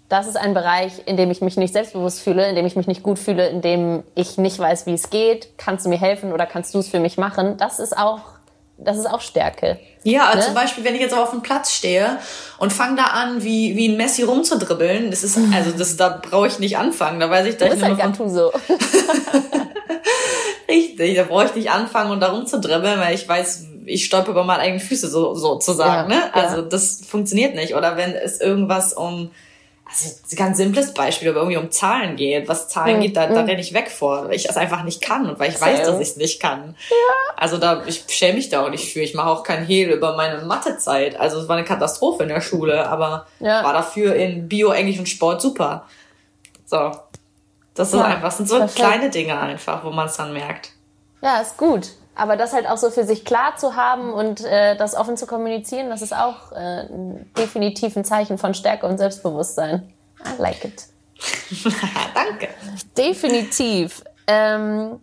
das ist ein Bereich, in dem ich mich nicht selbstbewusst fühle, in dem ich mich nicht gut fühle, in dem ich nicht weiß, wie es geht, kannst du mir helfen oder kannst du es für mich machen, das ist auch das ist auch Stärke. Ja, also ne? zum Beispiel, wenn ich jetzt auf dem Platz stehe und fange da an, wie, wie ein Messi rumzudribbeln, das ist, [LAUGHS] also das, da brauche ich nicht anfangen, da weiß ich, da ich nur halt von... so. [LAUGHS] Richtig, da brauche ich nicht anfangen und da rumzudribbeln, weil ich weiß, ich stolper über meine eigenen Füße so, sozusagen, Ja, ne? Also das funktioniert nicht. Oder wenn es irgendwas um, also ein ganz simples Beispiel, aber irgendwie um Zahlen geht, was Zahlen Mhm, geht, da, da renne ich weg vor, weil ich das einfach nicht kann und weil ich weiß, dass ich es nicht kann. Also da, ich schäme mich da auch nicht für. Ich mache auch keinen Hehl über meine Mathezeit. Also es war eine Katastrophe in der Schule, aber Ja. war dafür in Bio, Englisch und Sport super. So. Das ist Ja, einfach, das sind so perfekt. kleine Dinge einfach, wo man es dann merkt. Ja, ist gut. Aber das halt auch so für sich klar zu haben und äh, das offen zu kommunizieren, das ist auch äh, definitiv ein Zeichen von Stärke und Selbstbewusstsein. I like it. [LAUGHS] Danke. Definitiv. Ähm,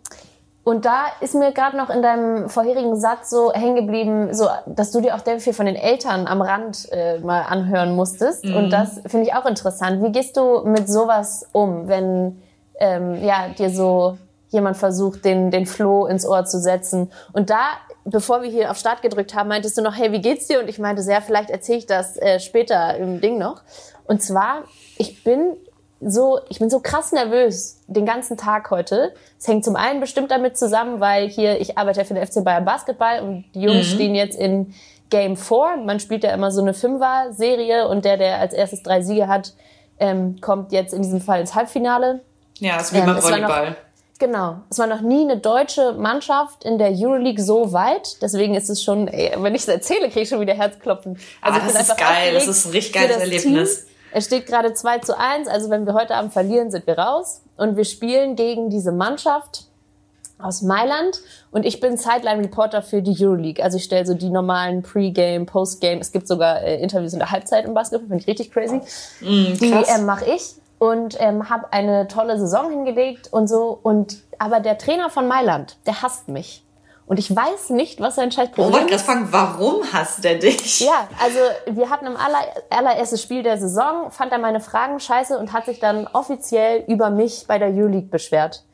und da ist mir gerade noch in deinem vorherigen Satz so hängen geblieben, so, dass du dir auch sehr viel von den Eltern am Rand äh, mal anhören musstest. Und das finde ich auch interessant. Wie gehst du mit sowas um, wenn ähm, ja, dir so jemand versucht, den, den Floh ins Ohr zu setzen? Und da, bevor wir hier auf Start gedrückt haben, meintest du noch, hey, wie geht's dir? Und ich meinte, sehr, vielleicht erzähle ich das äh, später im Ding noch. Und zwar, ich bin so, ich bin so krass nervös den ganzen Tag heute. Es hängt zum einen bestimmt damit zusammen, weil hier, ich arbeite ja für den FC Bayern Basketball und die Jungs stehen jetzt in Game 4. Man spielt ja immer so eine Fünfer-Serie und der, der als erstes drei Siege hat, ähm, kommt jetzt in diesem Fall ins Halbfinale. Ja, das ist wie Ähm, beim Volleyball. Genau. Es war noch nie eine deutsche Mannschaft in der Euroleague so weit. Deswegen ist es schon, ey, wenn ich es erzähle, kriege ich schon wieder Herzklopfen. Also Ah, das ist geil. Das ist ein richtig geiles Erlebnis. Team. Es steht gerade 2 zu 1. Also wenn wir heute Abend verlieren, sind wir raus. Und wir spielen gegen diese Mannschaft aus Mailand. Und ich bin Sideline-Reporter für die Euroleague. Also ich stelle so die normalen Pre-Game, Post-Game. Es gibt sogar äh, Interviews in der Halbzeit im Basketball. Finde ich richtig crazy. Die krass. ähm, mache ich und ähm, habe eine tolle Saison hingelegt und so. Und aber der Trainer von Mailand, der hasst mich. Und ich weiß nicht, was sein scheiß Oh, Problem wollte gerade fragen, warum hasst der dich? ja, also wir hatten im aller, allererstes Spiel der Saison, fand er meine Fragen scheiße und hat sich dann offiziell über mich bei der Euroleague beschwert.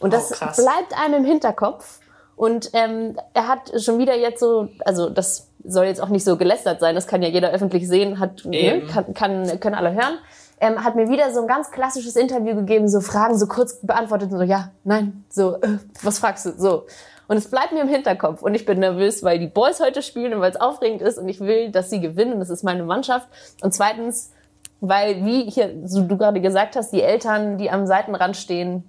Und das Oh, bleibt einem im Hinterkopf. Und ähm, er hat schon wieder jetzt so, also das soll jetzt auch nicht so gelästert sein, das kann ja jeder öffentlich sehen, hat, ne, kann, kann, können alle hören. Ähm, hat mir wieder so ein ganz klassisches Interview gegeben, so Fragen so kurz beantwortet, so ja, nein, so, äh, was fragst du, so. Und es bleibt mir im Hinterkopf und ich bin nervös, weil die Boys heute spielen und weil es aufregend ist und ich will, dass sie gewinnen. Das ist meine Mannschaft. Und zweitens, weil, wie hier so du gerade gesagt hast, die Eltern, die am Seitenrand stehen,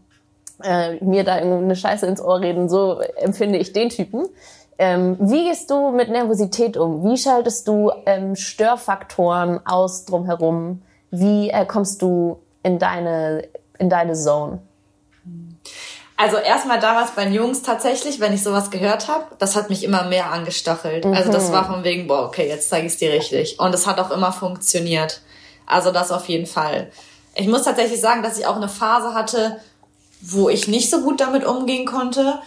äh, mir da eine Scheiße ins Ohr reden, so empfinde ich den Typen. Ähm, wie gehst du mit Nervosität um? Wie schaltest du ähm, Störfaktoren aus drumherum? Wie äh, kommst du in deine, in deine Zone? Also erstmal damals bei den Jungs tatsächlich, wenn ich sowas gehört habe, das hat mich immer mehr angestachelt. Also das war von wegen, boah, okay, jetzt zeige ich es dir richtig. Und es hat auch immer funktioniert. Also das auf jeden Fall. Ich muss tatsächlich sagen, dass ich auch eine Phase hatte, wo ich nicht so gut damit umgehen konnte,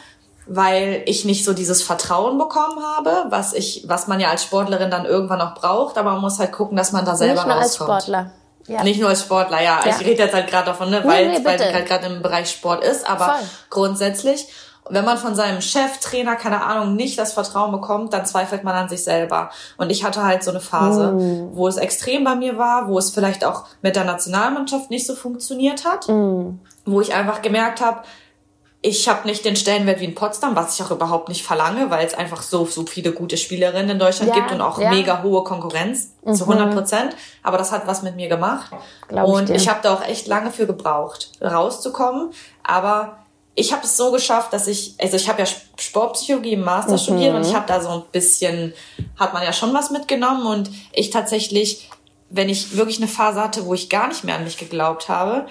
weil ich nicht so dieses Vertrauen bekommen habe, was ich, was man ja als Sportlerin dann irgendwann noch braucht, aber man muss halt gucken, dass man da selber Nicht nur als rauskommt. Sportler. Ja. Nicht nur als Sportler, ja. Ja. Ich rede jetzt halt gerade davon, ne, Nee, weil nee, weil bitte. es halt gerade im Bereich Sport ist, aber Voll. grundsätzlich, wenn man von seinem Chef, Trainer, keine Ahnung, nicht das Vertrauen bekommt, dann zweifelt man an sich selber. Und ich hatte halt so eine Phase, Mm. wo es extrem bei mir war, wo es vielleicht auch mit der Nationalmannschaft nicht so funktioniert hat, Mm. wo ich einfach gemerkt habe, ich habe nicht den Stellenwert wie in Potsdam, was ich auch überhaupt nicht verlange, weil es einfach so, so viele gute Spielerinnen in Deutschland Ja, gibt und auch ja. Mhm. mega hohe Konkurrenz zu 100 Prozent. Aber das hat was mit mir gemacht. Glaub ich und dir. ich habe da auch echt lange für gebraucht, rauszukommen. Aber ich habe es so geschafft, dass ich, also ich habe ja Sportpsychologie im Master Mhm. studiert und ich habe da so ein bisschen, hat man ja schon was mitgenommen und ich tatsächlich, wenn ich wirklich eine Phase hatte, wo ich gar nicht mehr an mich geglaubt habe,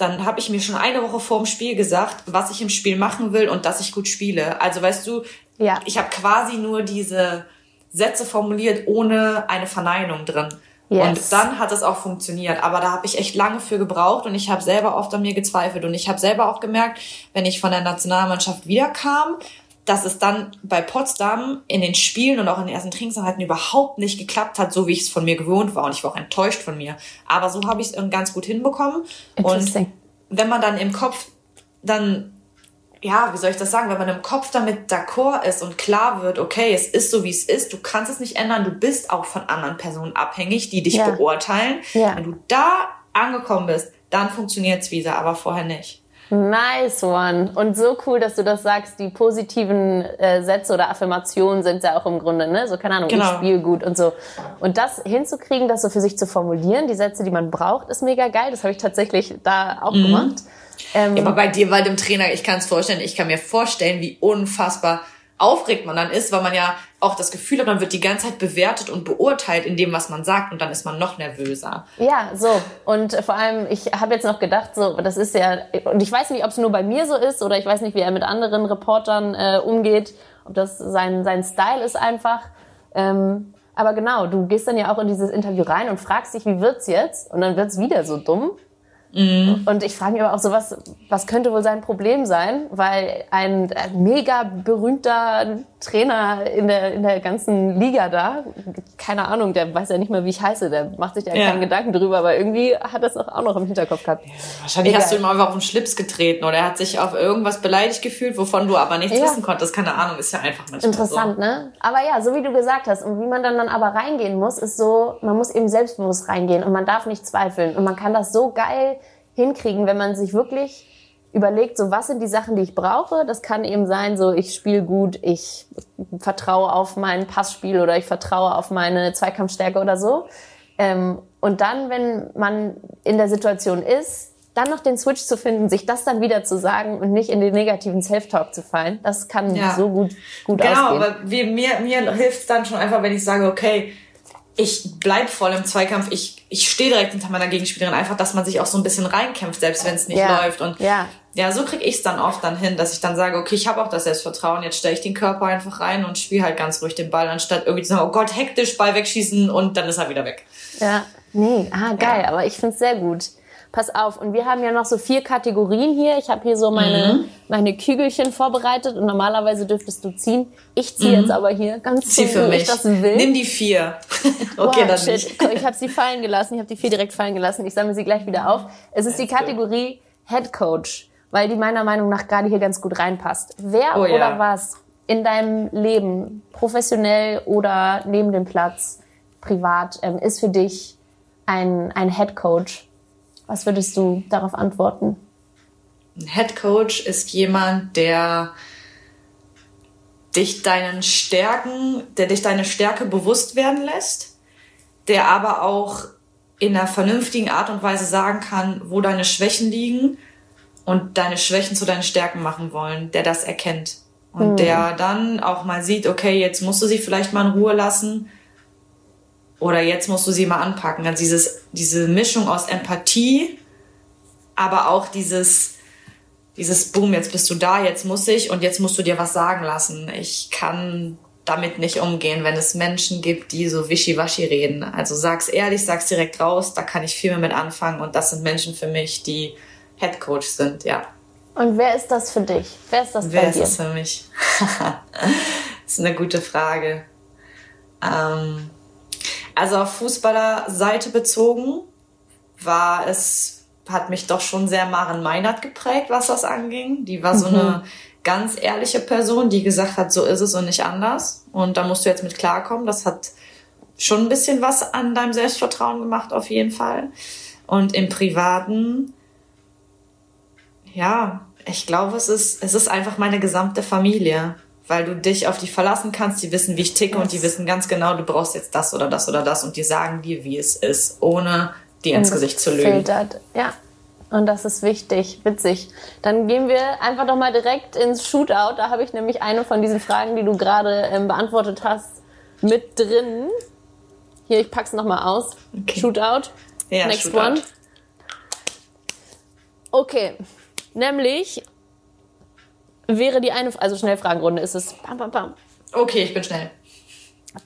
dann habe ich mir schon eine Woche vor dem Spiel gesagt, was ich im Spiel machen will und dass ich gut spiele. Also weißt du, Ja. ich habe quasi nur diese Sätze formuliert ohne eine Verneinung drin. Yes. Und dann hat es auch funktioniert. Aber da habe ich echt lange für gebraucht und ich habe selber oft an mir gezweifelt. Und ich habe selber auch gemerkt, wenn ich von der Nationalmannschaft wiederkam, dass es dann bei Potsdam in den Spielen und auch in den ersten Trainingseinheiten überhaupt nicht geklappt hat, so wie ich es von mir gewohnt war. Und ich war auch enttäuscht von mir. Aber so habe ich es ganz gut hinbekommen. Und wenn man dann im Kopf dann, ja, wie soll ich das sagen, wenn man im Kopf damit d'accord ist und klar wird, okay, es ist so, wie es ist, du kannst es nicht ändern, du bist auch von anderen Personen abhängig, die dich Ja. beurteilen. Ja. Wenn du da angekommen bist, dann funktioniert's wieder, aber vorher nicht. Nice one. Und so cool, dass du das sagst. Die positiven äh, Sätze oder Affirmationen sind ja auch im Grunde, ne? So, keine Ahnung, genau. ich spiele gut und so. Und das hinzukriegen, das so für sich zu formulieren, die Sätze, die man braucht, ist mega geil. Das habe ich tatsächlich da auch mhm. gemacht. Ähm, ja, aber bei dir, bei dem Trainer, ich kann es vorstellen, ich kann mir vorstellen, wie unfassbar aufregt man dann ist, weil man ja auch das Gefühl hat, man wird die ganze Zeit bewertet und beurteilt in dem, was man sagt und dann ist man noch nervöser. Ja, so. Und vor allem, ich habe jetzt noch gedacht, so, das ist ja, und ich weiß nicht, ob es nur bei mir so ist oder ich weiß nicht, wie er mit anderen Reportern äh, umgeht, ob das sein, sein Style ist einfach. Ähm, aber genau, du gehst dann ja auch in dieses Interview rein und fragst dich, wie wird's jetzt? Und dann wird's wieder so dumm. Mhm. Und ich frage mich aber auch so, was, was könnte wohl sein Problem sein? Weil ein, ein mega berühmter Trainer in der, in der ganzen Liga da, keine Ahnung, der weiß ja nicht mehr, wie ich heiße, der macht sich da ja. keinen Gedanken drüber, aber irgendwie hat das auch noch im Hinterkopf gehabt. Ja, wahrscheinlich Egal. hast du ihm einfach auf den Schlips getreten oder er hat sich auf irgendwas beleidigt gefühlt, wovon du aber nichts ja. wissen konntest. Keine Ahnung, ist ja einfach manchmal Interessant, so. ne? Aber ja, so wie du gesagt hast und wie man dann, dann aber reingehen muss, ist so, man muss eben selbstbewusst reingehen und man darf nicht zweifeln und man kann das so geil hinkriegen, wenn man sich wirklich überlegt, so was sind die Sachen, die ich brauche. Das kann eben sein, so ich spiele gut, ich vertraue auf mein Passspiel oder ich vertraue auf meine Zweikampfstärke oder so. Ähm, und dann, wenn man in der Situation ist, dann noch den Switch zu finden, sich das dann wieder zu sagen und nicht in den negativen Self-Talk zu fallen, das kann ja. so gut, gut genau, ausgehen. Genau, aber wie, mir, mir hilft es dann schon einfach, wenn ich sage, okay, ich bleib voll im Zweikampf, ich, ich stehe direkt hinter meiner Gegenspielerin, einfach, dass man sich auch so ein bisschen reinkämpft, selbst wenn es nicht ja. läuft. Und ja, ja so krieg ich es dann oft dann hin, dass ich dann sage, okay, ich habe auch das Selbstvertrauen, jetzt stelle ich den Körper einfach rein und spiele halt ganz ruhig den Ball, anstatt irgendwie zu sagen, oh Gott, hektisch Ball wegschießen und dann ist er wieder weg. Ja, nee, ah, geil, ja. aber ich find's sehr gut pass auf. Und wir haben ja noch so vier Kategorien hier. Ich habe hier so meine, mhm. meine Kügelchen vorbereitet und normalerweise dürftest du ziehen. Ich ziehe mhm. jetzt aber hier ganz Zieh so, für mich. ich das will. Nimm die vier. [LAUGHS] okay, wow, dann shit. nicht. Ich habe sie fallen gelassen. Ich habe die vier direkt fallen gelassen. Ich sammle sie gleich wieder auf. Es ist die Kategorie Head Coach, weil die meiner Meinung nach gerade hier ganz gut reinpasst. Wer oh, oder ja. was in deinem Leben, professionell oder neben dem Platz, privat, ähm, ist für dich ein, ein Head Coach? Was würdest du darauf antworten? Ein Head Coach ist jemand, der dich deinen Stärken, der dich deine Stärke bewusst werden lässt, der aber auch in einer vernünftigen Art und Weise sagen kann, wo deine Schwächen liegen und deine Schwächen zu deinen Stärken machen wollen, der das erkennt. Und mhm. der dann auch mal sieht, okay, jetzt musst du sie vielleicht mal in Ruhe lassen oder jetzt musst du sie mal anpacken. Also dieses, diese Mischung aus Empathie, aber auch dieses, dieses Boom, jetzt bist du da, jetzt muss ich und jetzt musst du dir was sagen lassen. Ich kann damit nicht umgehen, wenn es Menschen gibt, die so wischiwaschi reden. Also sag's ehrlich, sag's direkt raus, da kann ich viel mehr mit anfangen und das sind Menschen für mich, die Head Coach sind, ja. Und wer ist das für dich? Wer ist das wer bei dir? Wer ist das für mich? [LAUGHS] das ist eine gute Frage. Ähm, also auf Fußballerseite bezogen war es, hat mich doch schon sehr Maren Meinert geprägt, was das anging. Die war so mhm. eine ganz ehrliche Person, die gesagt hat, so ist es und nicht anders. Und da musst du jetzt mit klarkommen. Das hat schon ein bisschen was an deinem Selbstvertrauen gemacht, auf jeden Fall. Und im Privaten, ja, ich glaube, es ist, es ist einfach meine gesamte Familie weil du dich auf die verlassen kannst. Die wissen, wie ich ticke yes. und die wissen ganz genau, du brauchst jetzt das oder das oder das und die sagen dir, wie es ist, ohne dir ins Gesicht zu lügen. Filtert. Ja. Und das ist wichtig, witzig. Dann gehen wir einfach doch mal direkt ins Shootout. Da habe ich nämlich eine von diesen Fragen, die du gerade ähm, beantwortet hast, mit drin. Hier, ich pack's noch mal aus. Okay. Shootout. Ja, Next Shootout. one. Okay. Nämlich, wäre die eine, also Schnellfragenrunde ist es. Bam, bam, bam. Okay, ich bin schnell.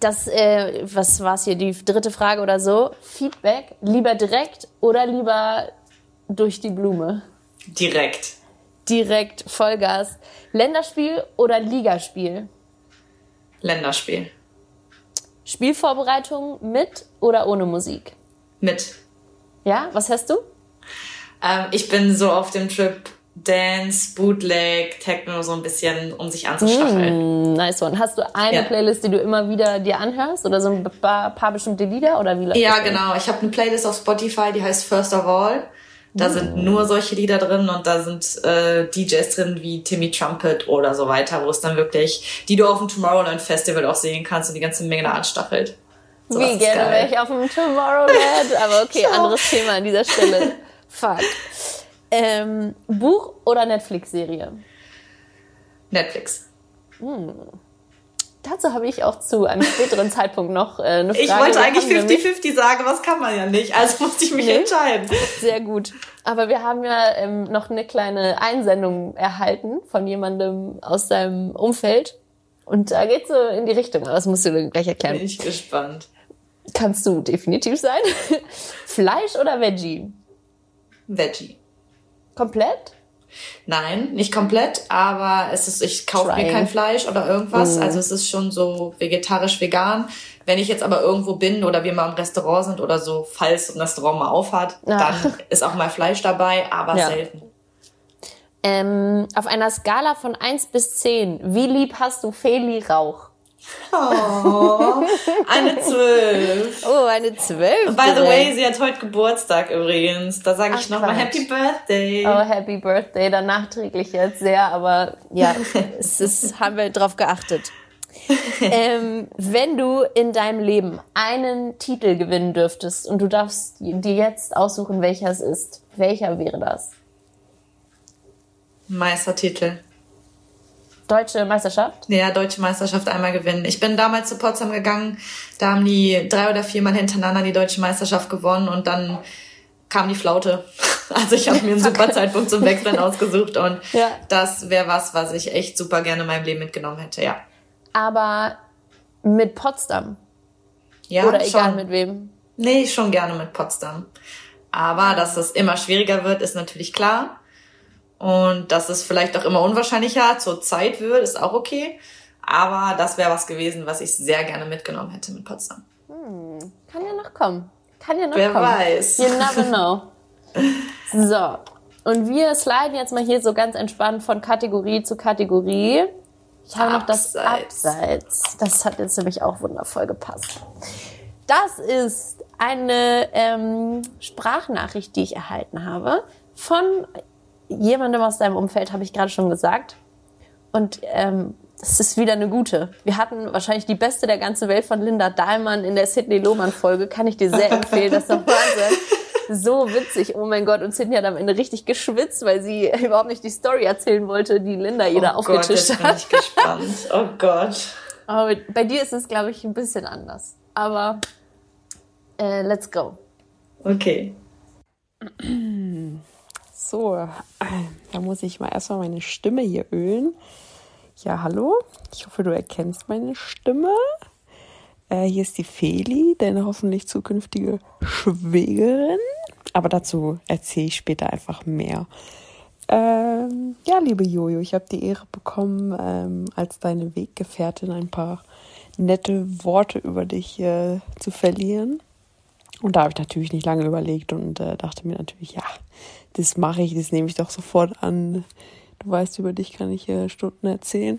Das, äh, was war es hier, die dritte Frage oder so? Feedback, lieber direkt oder lieber durch die Blume? Direkt. Direkt, Vollgas. Länderspiel oder Ligaspiel? Länderspiel. Spielvorbereitung mit oder ohne Musik? Mit. Ja, was hast du? Ähm, ich bin so auf dem Trip Dance, Bootleg, Techno so ein bisschen, um sich anzustacheln. Mm, nice one. Hast du eine ja. Playlist, die du immer wieder dir anhörst oder so ein paar, paar bestimmte Lieder oder wie Ja, genau. Ich habe eine Playlist auf Spotify, die heißt First of All Da sind nur solche Lieder drin und da sind äh, DJs drin wie Timmy Trumpet oder so weiter, wo es dann wirklich, die du auf dem Tomorrowland Festival auch sehen kannst und die ganze Menge da anstachelt. So wie gerne wäre ich auf dem Tomorrowland, aber okay, [LAUGHS] anderes Thema an dieser Stelle. Fuck. Ähm, Buch oder Netflix-Serie? Netflix. Hm. Dazu habe ich auch zu einem späteren Zeitpunkt noch äh, eine Frage. Ich wollte eigentlich 50-50 sagen, was kann man ja nicht, also musste ich mich nee. entscheiden. Sehr gut. Aber wir haben ja ähm, noch eine kleine Einsendung erhalten von jemandem aus seinem Umfeld. Und da geht so in die Richtung, aber das musst du gleich erklären. Bin ich gespannt. Kannst du definitiv sein. [LAUGHS] Fleisch oder Veggie? Veggie. Komplett? Nein, nicht komplett, aber es ist, ich kaufe mir kein Fleisch oder irgendwas. Mm. Also es ist schon so vegetarisch vegan. Wenn ich jetzt aber irgendwo bin oder wir mal im Restaurant sind oder so, falls ein Restaurant mal aufhat, ja. dann ist auch mal Fleisch dabei, aber ja. selten. Ähm, auf einer Skala von 1 bis 10, wie lieb hast du Feli Rauch? Oh, eine [LAUGHS] Zwölf. Oh, eine Zwölf. By the way, sie hat heute Geburtstag übrigens. Da sage ich nochmal Happy Birthday. Oh, Happy Birthday. Dann nachträglich jetzt sehr, aber ja, [LAUGHS] es ist, haben wir drauf geachtet. ähm, wenn du in deinem Leben einen Titel gewinnen dürftest und du darfst dir jetzt aussuchen, welcher es ist, welcher wäre das? Meistertitel. Deutsche Meisterschaft? Ja, Deutsche Meisterschaft einmal gewinnen. Ich bin damals zu Potsdam gegangen, da haben die drei oder viermal hintereinander die Deutsche Meisterschaft gewonnen und dann kam die Flaute. [LAUGHS] Also ich habe mir einen super Zeitpunkt zum Wechseln ausgesucht und ja. das wäre was, was ich echt super gerne in meinem Leben mitgenommen hätte, ja. Aber mit Potsdam? Ja, Oder egal schon. mit wem? Nee, schon gerne mit Potsdam. Aber dass es immer schwieriger wird, ist natürlich klar. Und dass es vielleicht auch immer unwahrscheinlicher zur Zeit wird, ist auch okay. Aber das wäre was gewesen, was ich sehr gerne mitgenommen hätte mit Potsdam. Hm, kann ja noch kommen. Kann ja noch Wer kommen. Wer weiß. You never know. [LAUGHS] so. Und wir sliden jetzt mal hier so ganz entspannt von Kategorie zu Kategorie. Ich habe noch das Abseits. Das hat jetzt nämlich auch wundervoll gepasst. Das ist eine ähm, Sprachnachricht, die ich erhalten habe von jemandem aus deinem Umfeld, habe ich gerade schon gesagt. Und ähm, es ist wieder eine gute. Wir hatten wahrscheinlich die beste der ganzen Welt von Linda Dahlmann in der Sidney Lohmann Folge. Kann ich dir sehr [LAUGHS] empfehlen. Das ist doch Wahnsinn. So witzig. Oh mein Gott. Und Sidney hat am Ende richtig geschwitzt, weil sie [LAUGHS] überhaupt nicht die Story erzählen wollte, die Linda ihr oh da aufgetischt Gott, hat. Bin ich gespannt. Oh Gott. Aber bei dir ist es, glaube ich, ein bisschen anders. Aber äh, let's go. Okay. [CLEARS THROAT] So, da muss ich mal erstmal meine Stimme hier ölen. Ja, hallo. Ich hoffe, du erkennst meine Stimme. Äh, hier ist die Feli, deine hoffentlich zukünftige Schwägerin. Aber dazu erzähle ich später einfach mehr. Ähm, ja, liebe Jojo, ich habe die Ehre bekommen, ähm, als deine Weggefährtin ein paar nette Worte über dich äh, zu verlieren. Und da habe ich natürlich nicht lange überlegt und äh, dachte mir natürlich, ja, das mache ich, das nehme ich doch sofort an. Du weißt, über dich kann ich äh, Stunden erzählen.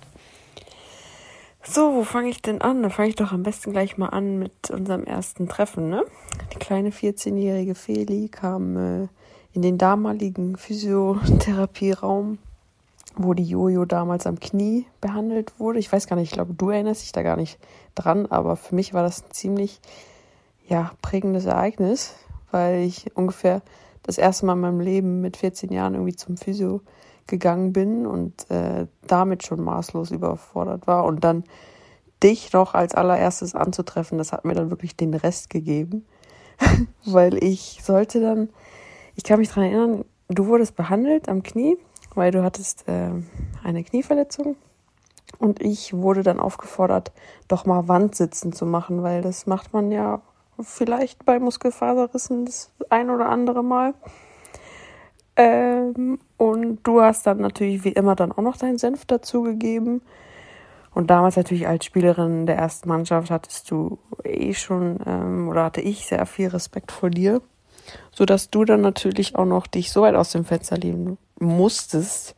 So, wo fange ich denn an? Da fange ich doch am besten gleich mal an mit unserem ersten Treffen, ne? Die kleine 14-jährige Feli kam äh, in den damaligen Physiotherapieraum, wo die Jojo damals am Knie behandelt wurde. Ich weiß gar nicht, ich glaube, du erinnerst dich da gar nicht dran, aber für mich war das ein ziemlich ja, prägendes Ereignis, weil ich ungefähr das erste Mal in meinem Leben mit 14 Jahren irgendwie zum Physio gegangen bin und äh, damit schon maßlos überfordert war. Und dann dich noch als allererstes anzutreffen, das hat mir dann wirklich den Rest gegeben. [LAUGHS] weil ich sollte dann, ich kann mich daran erinnern, du wurdest behandelt am Knie, weil du hattest äh, eine Knieverletzung. Und ich wurde dann aufgefordert, doch mal Wandsitzen zu machen, weil das macht man ja vielleicht bei Muskelfaserrissen das ein oder andere Mal. Ähm, und du hast dann natürlich wie immer dann auch noch deinen Senf dazugegeben. Und damals natürlich als Spielerin der ersten Mannschaft hattest du eh schon ähm, oder hatte ich sehr viel Respekt vor dir, so dass du dann natürlich auch noch dich so weit aus dem Fenster leben musstest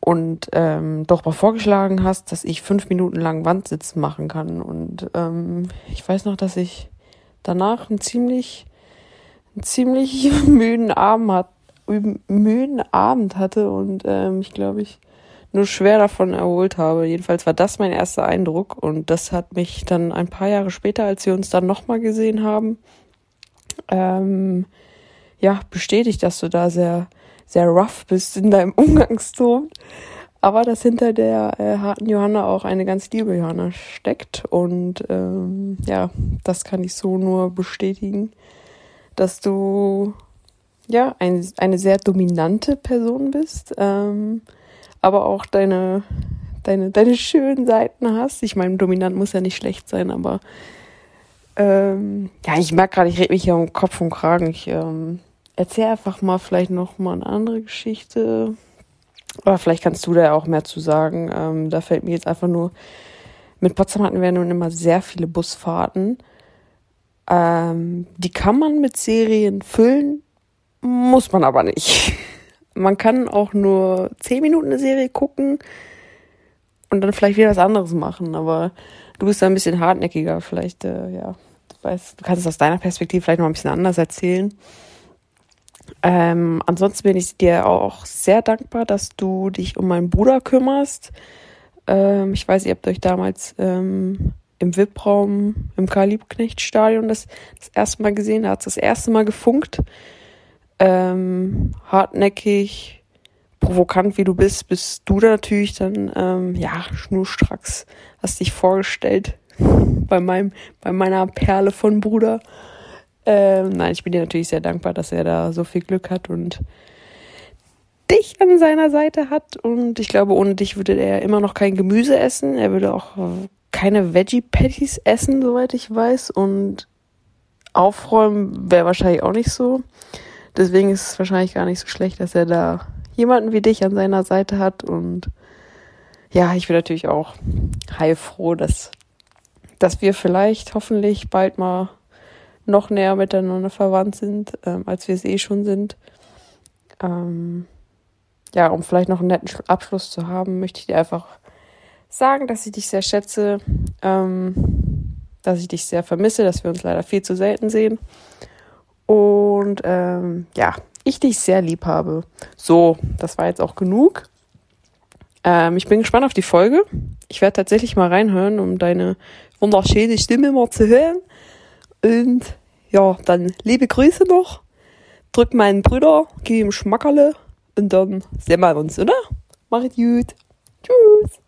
und ähm, doch mal vorgeschlagen hast, dass ich fünf Minuten lang Wandsitzen machen kann. Und ähm, ich weiß noch, dass ich danach einen ziemlich, einen ziemlich [LAUGHS] müden Abend, hat, müden Abend hatte und ähm, ich glaube, ich nur schwer davon erholt habe. Jedenfalls war das mein erster Eindruck und das hat mich dann ein paar Jahre später, als wir uns dann nochmal gesehen haben, ähm, ja, bestätigt, dass du da sehr, sehr rough bist in deinem [LAUGHS] Umgangston. Aber dass hinter der äh, harten Johanna auch eine ganz liebe Johanna steckt. Und ähm, ja, das kann ich so nur bestätigen, dass du ja ein, eine sehr dominante Person bist, ähm, aber auch deine, deine, deine schönen Seiten hast. Ich meine, dominant muss ja nicht schlecht sein, aber ähm, ja, ich merke gerade, ich rede mich hier um Kopf und Kragen. Ich ähm, erzähl einfach mal vielleicht noch mal eine andere Geschichte. Oder vielleicht kannst du da auch mehr zu sagen. Ähm, da fällt mir jetzt einfach nur, mit Potsdam hatten wir nun immer sehr viele Busfahrten. Ähm, die kann man mit Serien füllen, muss man aber nicht. [LAUGHS] Man kann auch nur zehn Minuten eine Serie gucken und dann vielleicht wieder was anderes machen. Aber du bist da ein bisschen hartnäckiger. Vielleicht, äh, ja, du weißt, du kannst es aus deiner Perspektive vielleicht noch ein bisschen anders erzählen. Ähm, ansonsten bin ich dir auch sehr dankbar, dass du dich um meinen Bruder kümmerst. Ähm, ich weiß, ihr habt euch damals ähm, im VIP-Raum im Karl-Liebknecht-Stadion das, das erste Mal gesehen. Da hat es das erste Mal gefunkt. Ähm, hartnäckig, provokant wie du bist, bist du da natürlich dann, ähm, ja, schnurstracks, hast dich vorgestellt [LAUGHS] bei meinem, bei meiner Perle von Bruder. Ähm, nein, ich bin dir natürlich sehr dankbar, dass er da so viel Glück hat und dich an seiner Seite hat. Und ich glaube, ohne dich würde er immer noch kein Gemüse essen. Er würde auch äh, keine Veggie Patties essen, soweit ich weiß. Und aufräumen wäre wahrscheinlich auch nicht so. Deswegen ist es wahrscheinlich gar nicht so schlecht, dass er da jemanden wie dich an seiner Seite hat. Und ja, ich bin natürlich auch heilfroh, dass, dass wir vielleicht hoffentlich bald mal noch näher miteinander verwandt sind, ähm, als wir es eh schon sind. Ähm, ja, um vielleicht noch einen netten Abschluss zu haben, möchte ich dir einfach sagen, dass ich dich sehr schätze, ähm, dass ich dich sehr vermisse, dass wir uns leider viel zu selten sehen. Und ähm, ja, ich dich sehr lieb habe. So, das war jetzt auch genug. Ähm, ich bin gespannt auf die Folge. Ich werde tatsächlich mal reinhören, um deine wunderschöne Stimme mal zu hören. Und ja, dann liebe Grüße noch. Drück meinen Brüder, gib ihm Schmackerle und dann sehen wir uns, oder? Macht gut. Tschüss. [LAUGHS]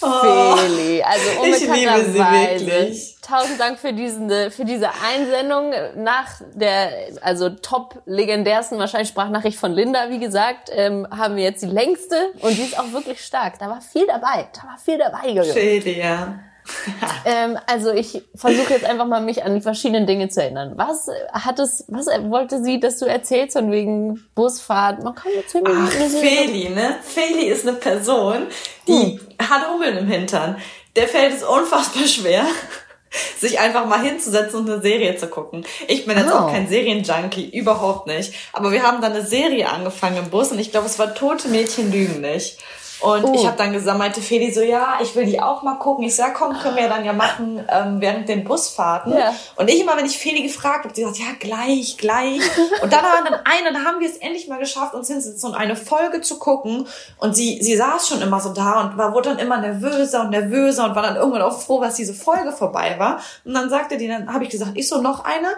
Oh, Feli, also unbekannterweise. Tausend Dank für, diesen, für diese Einsendung nach der, also top legendärsten wahrscheinlich Sprachnachricht von Linda, wie gesagt, ähm, haben wir jetzt die längste und die ist auch wirklich stark. Da war viel dabei, da war viel dabei. Feli, ja. [LAUGHS] ähm, also ich versuche jetzt einfach mal mich an die verschiedenen Dinge zu erinnern. Was hat es, was wollte sie, dass du erzählst von wegen Busfahrt? Man kann jetzt Ach, Feli, ne? Feli ist eine Person, die hm. hat Hummeln im Hintern. Der fällt es unfassbar schwer, [LAUGHS] sich einfach mal hinzusetzen und eine Serie zu gucken. Ich bin jetzt oh. auch kein Serienjunkie, überhaupt nicht. Aber wir haben dann eine Serie angefangen im Bus und ich glaube, es war Tote Mädchen lügen nicht. Und oh. ich habe dann gesagt, meinte Feli so, ja, ich will die auch mal gucken. Ich sag, komm, können wir dann ja machen ähm, während den Busfahrten. Ja. Und ich immer, wenn ich Feli gefragt habe, die sagt, ja, gleich, gleich. Und dann waren dann eine, dann haben wir es endlich mal geschafft, uns hinzusetzen und eine Folge zu gucken. Und sie, sie saß schon immer so da und war, wurde dann immer nervöser und nervöser und war dann irgendwann auch froh, dass diese Folge vorbei war. Und dann sagte die, dann habe ich gesagt, ich so, noch eine?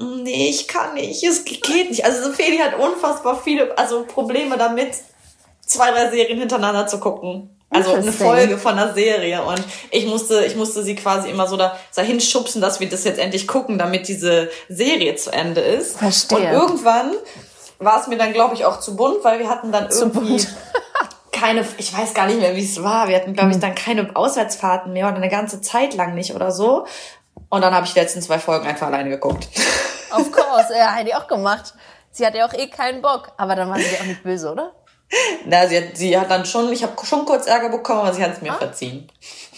Nee, ich kann nicht, es geht nicht. Also so Feli hat unfassbar viele, also Probleme damit, zwei, drei Serien hintereinander zu gucken. Also eine Folge von einer Serie. Und ich musste, ich musste sie quasi immer so da, dahin schubsen, dass wir das jetzt endlich gucken, damit diese Serie zu Ende ist. Verstehe. Und irgendwann war es mir dann, glaube ich, auch zu bunt, weil wir hatten dann irgendwie [LAUGHS] keine, ich weiß gar nicht mehr, wie es war. Wir hatten, glaube ich, hm. dann keine Auswärtsfahrten mehr oder eine ganze Zeit lang nicht oder so. Und dann habe ich die letzten zwei Folgen einfach alleine geguckt. Of course, [LAUGHS] ja, hätte ich auch gemacht. Sie hatte ja auch eh keinen Bock, aber dann war sie auch nicht böse, oder? Na, sie hat, sie hat dann schon, ich habe schon kurz Ärger bekommen, aber sie hat es mir ah. verziehen.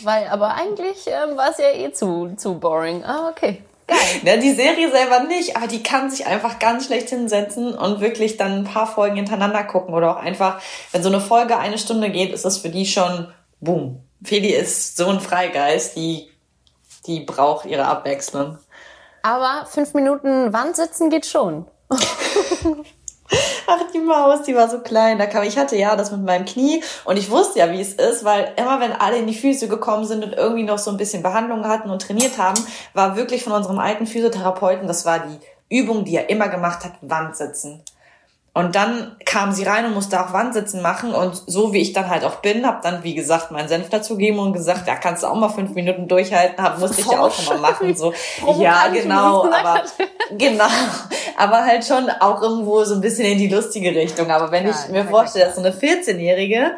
Weil, aber eigentlich ähm, war es ja eh zu, zu boring. Ah, okay. Geil. Ja, [LAUGHS] die Serie selber nicht, aber die kann sich einfach ganz schlecht hinsetzen und wirklich dann ein paar Folgen hintereinander gucken oder auch einfach, wenn so eine Folge eine Stunde geht, ist das für die schon boom. Feli ist so ein Freigeist, die, die braucht ihre Abwechslung. Aber fünf Minuten Wand sitzen geht schon. [LAUGHS] Ach, die Maus, die war so klein. Da kam, ich hatte ja das mit meinem Knie und ich wusste ja, wie es ist, weil immer wenn alle in die Füße gekommen sind und irgendwie noch so ein bisschen Behandlung hatten und trainiert haben, war wirklich von unserem alten Physiotherapeuten, das war die Übung, die er immer gemacht hat, Wand sitzen. Und dann kam sie rein und musste auch Wandsitzen machen. Und so wie ich dann halt auch bin, habe dann, wie gesagt, meinen Senf dazugeben und gesagt, ja, kannst du auch mal fünf Minuten durchhalten. Hab, musste ich ja auch schon mal machen. So, ja, genau, aber genau. Aber halt schon auch irgendwo so ein bisschen in die lustige Richtung. Aber wenn ja, ich mir vorstelle, dass so eine 14-Jährige,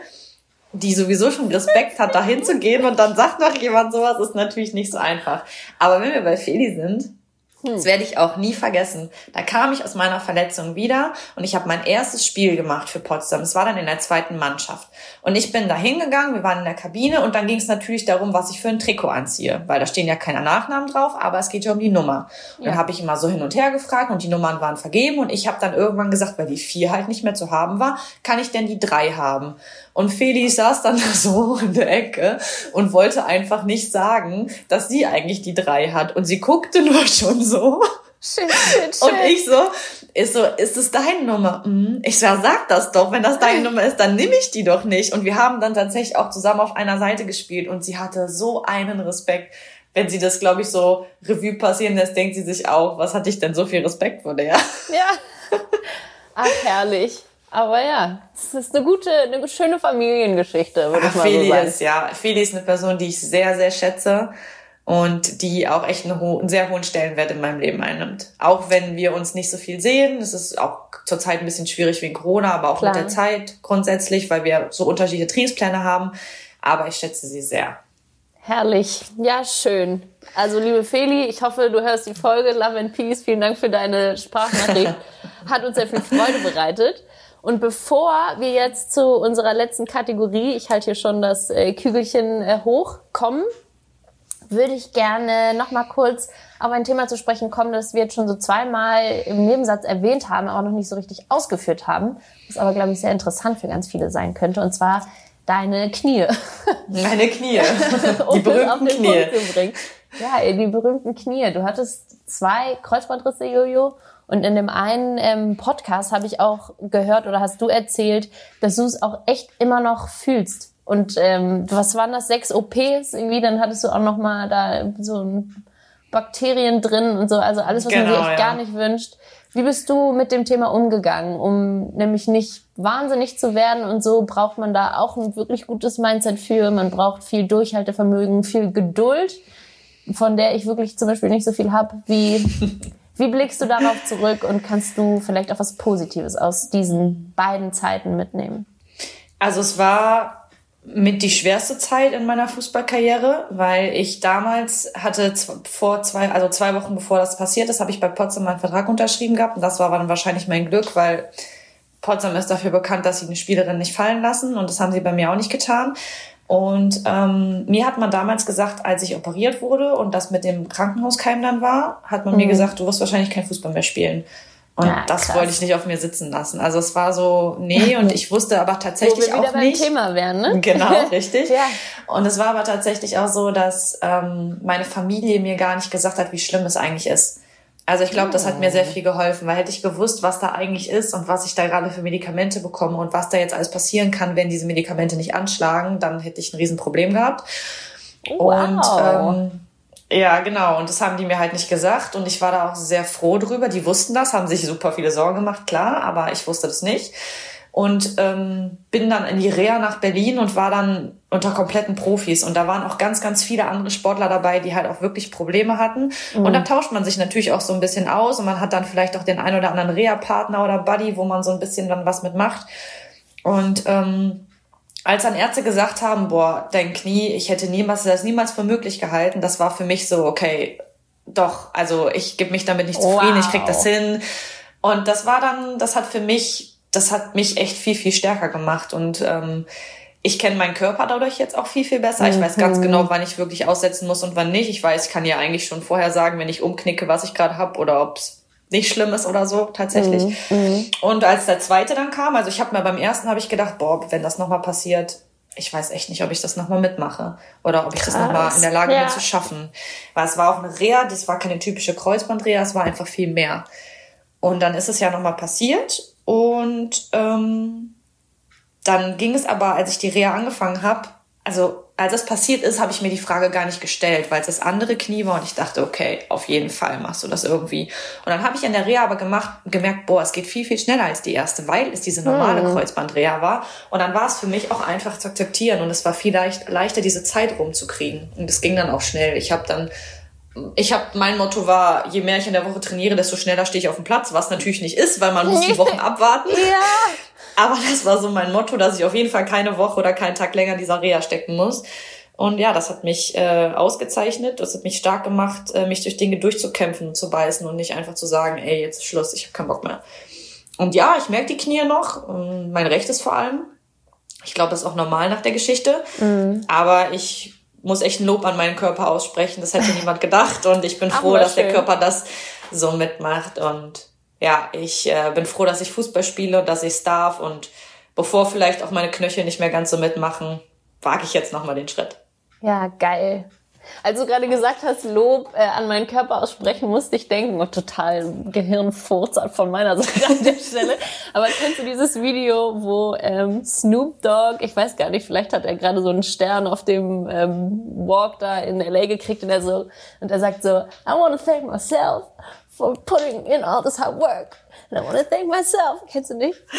die sowieso schon Respekt hat, da hinzugehen und dann sagt noch jemand sowas, ist natürlich nicht so einfach. Aber wenn wir bei Feli sind. Das werde ich auch nie vergessen. Da kam ich aus meiner Verletzung wieder und ich habe mein erstes Spiel gemacht für Potsdam. Es war dann in der zweiten Mannschaft. Und ich bin da hingegangen, wir waren in der Kabine und dann ging es natürlich darum, was ich für ein Trikot anziehe, weil da stehen ja keine Nachnamen drauf, aber es geht ja um die Nummer. Und ja. dann habe ich immer so hin und her gefragt und die Nummern waren vergeben und ich habe dann irgendwann gesagt, weil die vier halt nicht mehr zu haben war, kann ich denn die drei haben? Und Feli saß dann [LAUGHS] so in der Ecke und wollte einfach nicht sagen, dass sie eigentlich die drei hat. Und sie guckte nur schon so. Shit, shit, shit. Und ich so, ist so, ist es deine Nummer? Mhm. Ich so, sag das doch. Wenn das deine Nummer ist, dann nehme ich die doch nicht. Und wir haben dann tatsächlich auch zusammen auf einer Seite gespielt und sie hatte so einen Respekt. Wenn sie das, glaube ich, so Revue passieren lässt, denkt sie sich auch, was hatte ich denn so viel Respekt vor der? Ja. Ach, herrlich. Aber ja, es ist eine gute, eine schöne Familiengeschichte, würde ich mal Feli so sagen. Ist, ja, Feli ist eine Person, die ich sehr, sehr schätze und die auch echt einen, ho einen sehr hohen Stellenwert in meinem Leben einnimmt. Auch wenn wir uns nicht so viel sehen, es ist auch zurzeit ein bisschen schwierig wegen Corona, aber auch Klar. mit der Zeit grundsätzlich, weil wir so unterschiedliche Trainingspläne haben. Aber ich schätze sie sehr. Herrlich. Ja, schön. Also, liebe Feli, ich hoffe, du hörst die Folge. Love and Peace. Vielen Dank für deine Sprachnachricht. [LAUGHS] Hat uns sehr viel Freude bereitet. Und bevor wir jetzt zu unserer letzten Kategorie, ich halte hier schon das äh, Kügelchen äh, hoch, kommen, würde ich gerne noch mal kurz auf ein Thema zu sprechen kommen, das wir jetzt schon so zweimal im Nebensatz erwähnt haben, aber noch nicht so richtig ausgeführt haben, was aber, glaube ich, sehr interessant für ganz viele sein könnte, und zwar deine Knie. Meine Knie. [LAUGHS] die berühmten Knie. Ja, die berühmten Knie. Du hattest zwei Kreuzbandrisse, Jojo, und in dem einen ähm, Podcast habe ich auch gehört oder hast du erzählt, dass du es auch echt immer noch fühlst. Und ähm, was waren das? Sechs OPs irgendwie? Dann hattest du auch noch mal da so Bakterien drin und so. Also alles, was genau, man sich echt ja. gar nicht wünscht. Wie bist du mit dem Thema umgegangen, um nämlich nicht wahnsinnig zu werden und so braucht man da auch ein wirklich gutes Mindset für. Man braucht viel Durchhaltevermögen, viel Geduld, von der ich wirklich zum Beispiel nicht so viel habe wie [LAUGHS] Wie blickst du darauf zurück und kannst du vielleicht auch was Positives aus diesen beiden Zeiten mitnehmen? Also es war mit die schwerste Zeit in meiner Fußballkarriere, weil ich damals hatte vor zwei, also zwei Wochen bevor das passiert ist, habe ich bei Potsdam meinen Vertrag unterschrieben gehabt und das war dann wahrscheinlich mein Glück, weil Potsdam ist dafür bekannt, dass sie eine Spielerin nicht fallen lassen und das haben sie bei mir auch nicht getan. Und ähm, mir hat man damals gesagt, als ich operiert wurde und das mit dem Krankenhauskeim dann war, hat man mhm. mir gesagt, du wirst wahrscheinlich kein Fußball mehr spielen. Und ja, das wollte ich nicht auf mir sitzen lassen. Also es war so, nee, [LAUGHS] und ich wusste aber tatsächlich Wo wir auch nicht. Thema wären, ne? [LAUGHS] Genau, [LAUGHS] richtig. ja. Und es war aber tatsächlich auch so, dass ähm, meine Familie mir gar nicht gesagt hat, wie schlimm es eigentlich ist. Also ich glaube, das hat mir sehr viel geholfen, weil hätte ich gewusst, was da eigentlich ist und was ich da gerade für Medikamente bekomme und was da jetzt alles passieren kann, wenn diese Medikamente nicht anschlagen, dann hätte ich ein Riesenproblem gehabt. Wow. Und ähm, ja, genau. Und das haben die mir halt nicht gesagt. Und ich war da auch sehr froh drüber. Die wussten das, haben sich super viele Sorgen gemacht, klar, aber ich wusste das nicht und ähm, bin dann in die Reha nach Berlin und war dann unter kompletten Profis und da waren auch ganz, ganz viele andere Sportler dabei, die halt auch wirklich Probleme hatten mhm. und da tauscht man sich natürlich auch so ein bisschen aus und man hat dann vielleicht auch den ein oder anderen Reha-Partner oder Buddy, wo man so ein bisschen dann was mitmacht und ähm, als dann Ärzte gesagt haben, boah, dein Knie, ich hätte niemals das niemals für möglich gehalten, das war für mich so, okay, doch, also ich gebe mich damit nicht zufrieden, wow. ich krieg das hin. Und das war dann, das hat für mich das hat mich echt viel, viel stärker gemacht und ähm, ich kenne meinen Körper dadurch jetzt auch viel, viel besser. Ich weiß ganz mhm. genau, wann ich wirklich aussetzen muss und wann nicht. Ich weiß, ich kann ja eigentlich schon vorher sagen, wenn ich umknicke, was ich gerade habe oder ob es nicht schlimm ist oder so tatsächlich. Mhm. mhm. Und als der zweite dann kam, also ich habe mir beim ersten habe ich gedacht, boah, wenn das nochmal passiert, ich weiß echt nicht, ob ich das nochmal mitmache oder ob ich Krass. das nochmal in der Lage ja. bin zu schaffen. Weil es war auch eine Reha, das war keine typische Kreuzbandreha, es war einfach viel mehr. Und dann ist es ja nochmal passiert. Und ähm, dann ging es aber, als ich die Reha angefangen habe, also als das passiert ist, habe ich mir die Frage gar nicht gestellt, weil es das andere Knie war und ich dachte, okay, auf jeden Fall machst du das irgendwie. Und dann habe ich in der Reha aber gemacht, gemerkt, boah, es geht viel, viel schneller als die erste, weil es diese normale hm. Kreuzbandreha war. Und dann war es für mich auch einfach zu akzeptieren und es war viel leicht, leichter, diese Zeit rumzukriegen. Und es ging dann auch schnell. Ich habe dann ich habe mein Motto war, je mehr ich in der Woche trainiere, desto schneller stehe ich auf dem Platz, was natürlich nicht ist, weil man muss die [LAUGHS] Wochen abwarten. Ja. Aber das war so mein Motto, dass ich auf jeden Fall keine Woche oder keinen Tag länger in dieser Reha stecken muss. Und ja, das hat mich äh, ausgezeichnet, das hat mich stark gemacht, äh, mich durch Dinge durchzukämpfen und zu beißen und nicht einfach zu sagen, ey, jetzt ist Schluss, ich habe keinen Bock mehr. Und ja, ich merke die Knie noch, mein rechtes vor allem. Ich glaube, das ist auch normal nach der Geschichte. Mhm. Aber ich muss echt ein Lob an meinen Körper aussprechen. Das hätte niemand gedacht. Und ich bin froh, dass der Körper das so mitmacht. Und ja, ich äh, bin froh, dass ich Fußball spiele und dass ich es darf. Und bevor vielleicht auch meine Knöchel nicht mehr ganz so mitmachen, wage ich jetzt nochmal den Schritt. Ja, geil. Als du gerade gesagt hast, Lob äh, an meinen Körper aussprechen, musste ich denken, und total Gehirnfurz von meiner [LAUGHS] Seite an der Stelle. Aber kennst du dieses Video, wo ähm, Snoop Dogg, ich weiß gar nicht, vielleicht hat er gerade so einen Stern auf dem ähm, Walk da in LA gekriegt und er so, und er sagt so, I want to thank myself for putting in all this hard work. And I want to thank myself. Kennst du nicht? Nee,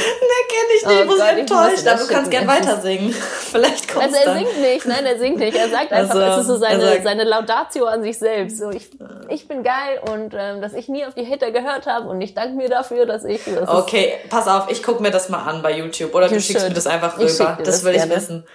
kenn ich nicht. Oh, muss Gott, enttäuscht. Aber du kannst gern weiter singen. [LAUGHS] Vielleicht kommt Also er singt nicht. Nein, er singt nicht. Er sagt einfach, also, es ist so seine, sagt, seine Laudatio an sich selbst. So, ich, ich bin geil und ähm, dass ich nie auf die Hater gehört habe und ich danke mir dafür, dass ich... Das okay, pass auf. Ich guck mir das mal an bei YouTube. Oder du schickst mir das einfach rüber. Das, das will ich wissen.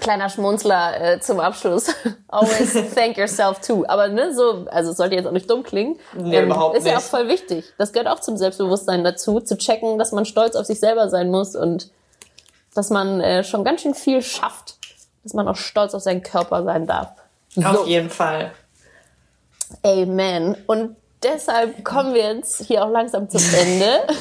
Kleiner Schmunzler äh, zum Abschluss. [LAUGHS] Always thank yourself too. Aber ne, so, also es sollte jetzt auch nicht dumm klingen. Nee, ähm, überhaupt ist nicht. ja auch voll wichtig. Das gehört auch zum Selbstbewusstsein dazu, zu checken, dass man stolz auf sich selber sein muss und dass man äh, schon ganz schön viel schafft, dass man auch stolz auf seinen Körper sein darf. So. Auf jeden Fall. Amen. Und deshalb kommen wir jetzt hier auch langsam zum Ende. [LAUGHS]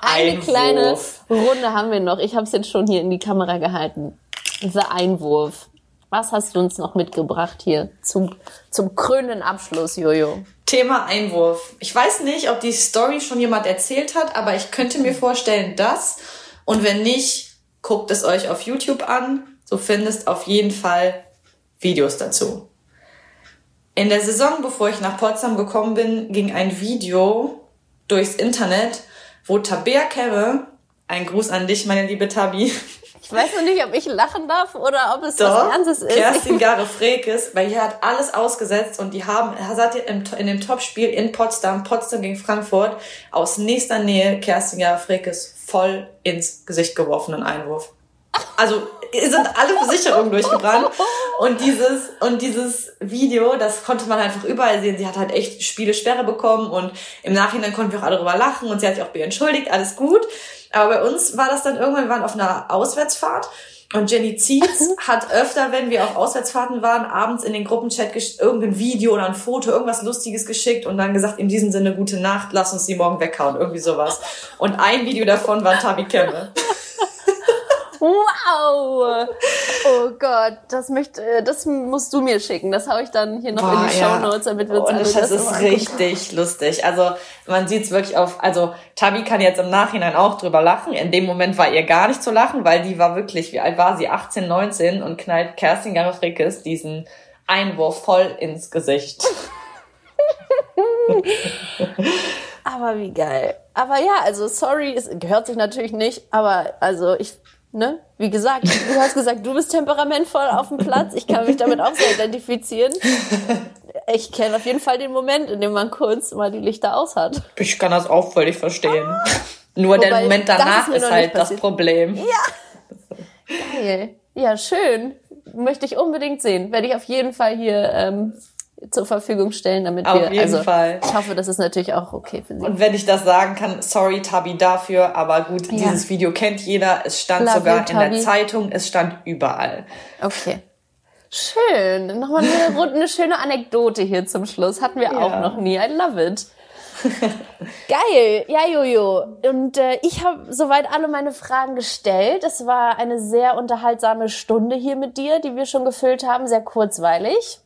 Eine Einwurf. kleine Runde haben wir noch. Ich habe es jetzt schon hier in die Kamera gehalten. The Einwurf. Was hast du uns noch mitgebracht hier zum, zum krönenden Abschluss, Jojo? Thema Einwurf. Ich weiß nicht, ob die Story schon jemand erzählt hat, aber ich könnte mir vorstellen, dass. Und wenn nicht, guckt es euch auf YouTube an. So findest auf jeden Fall Videos dazu. In der Saison, bevor ich nach Potsdam gekommen bin, ging ein Video durchs Internet, wo Tabea Kemme, ein Gruß an dich, meine liebe Tabi, ich weiß noch nicht, ob ich lachen darf oder ob es Doch, was Ernstes ist. Kerstin [LAUGHS] Gare Frekes, weil hier hat alles ausgesetzt und die haben, er hat in dem Topspiel in Potsdam, Potsdam gegen Frankfurt, aus nächster Nähe Kerstin Gare Frekes voll ins Gesicht geworfenen Einwurf. Also sind alle Versicherungen durchgebrannt und dieses und dieses Video, das konnte man einfach überall sehen. Sie hat halt echt Spielesperre bekommen und im Nachhinein konnten wir auch alle drüber lachen und sie hat sich auch entschuldigt, alles gut. Aber bei uns war das dann irgendwann, wir waren auf einer Auswärtsfahrt und Jenny Zietz hat öfter, wenn wir auf Auswärtsfahrten waren, abends in den Gruppenchat irgendein Video oder ein Foto, irgendwas Lustiges geschickt und dann gesagt, in diesem Sinne, gute Nacht, lass uns die morgen weghauen, irgendwie sowas. Und ein Video davon war Tabi Kemme. Wow! Oh Gott, das möchte, äh, das musst du mir schicken. Das hau ich dann hier noch Boah, in die ja. Show Notes, damit wir uns Und alle das, das ist richtig lustig. Also man sieht es wirklich auf. Also Tabi kann jetzt im Nachhinein auch drüber lachen. In dem Moment war ihr gar nicht zu lachen, weil die war wirklich, wie alt war sie? 18, 19 und knallt Kerstin Garofrikes diesen Einwurf voll ins Gesicht. [LAUGHS] [LAUGHS] aber wie geil. Aber ja, also sorry, es gehört sich natürlich nicht, aber also ich ne? Wie gesagt, du hast gesagt, du bist temperamentvoll auf dem Platz. Ich kann mich damit auch sehr identifizieren. Ich kenne auf jeden Fall den Moment, in dem man kurz mal die Lichter aus hat. Ich kann das auch völlig verstehen. Ah. Nur der Moment danach ist, ist halt das Problem. Ja. Geil. Ja, schön. Möchte ich unbedingt sehen. Werde ich auf jeden Fall hier ähm, zur Verfügung stellen, damit Auf wir. jeden also, Fall. Ich hoffe, das ist natürlich auch okay für Sie. Und wenn ich das sagen kann, sorry Tabi dafür, aber gut, ja. dieses Video kennt jeder. Es stand Love sogar you, in der Zeitung, es stand überall. Okay. Schön. Nochmal eine, [LAUGHS] eine schöne Anekdote hier zum Schluss. Hatten wir ja. auch noch nie. I love it. [LAUGHS] Geil, ja Jojo. Und äh, ich habe soweit alle meine Fragen gestellt. Es war eine sehr unterhaltsame Stunde hier mit dir, die wir schon gefüllt haben, sehr kurzweilig.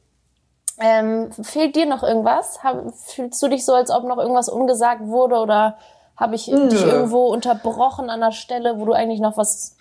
Ähm, fehlt dir noch irgendwas? Hab, fühlst du dich so, als ob noch irgendwas ungesagt wurde oder habe ich Nö. dich irgendwo unterbrochen an der Stelle, wo du eigentlich noch was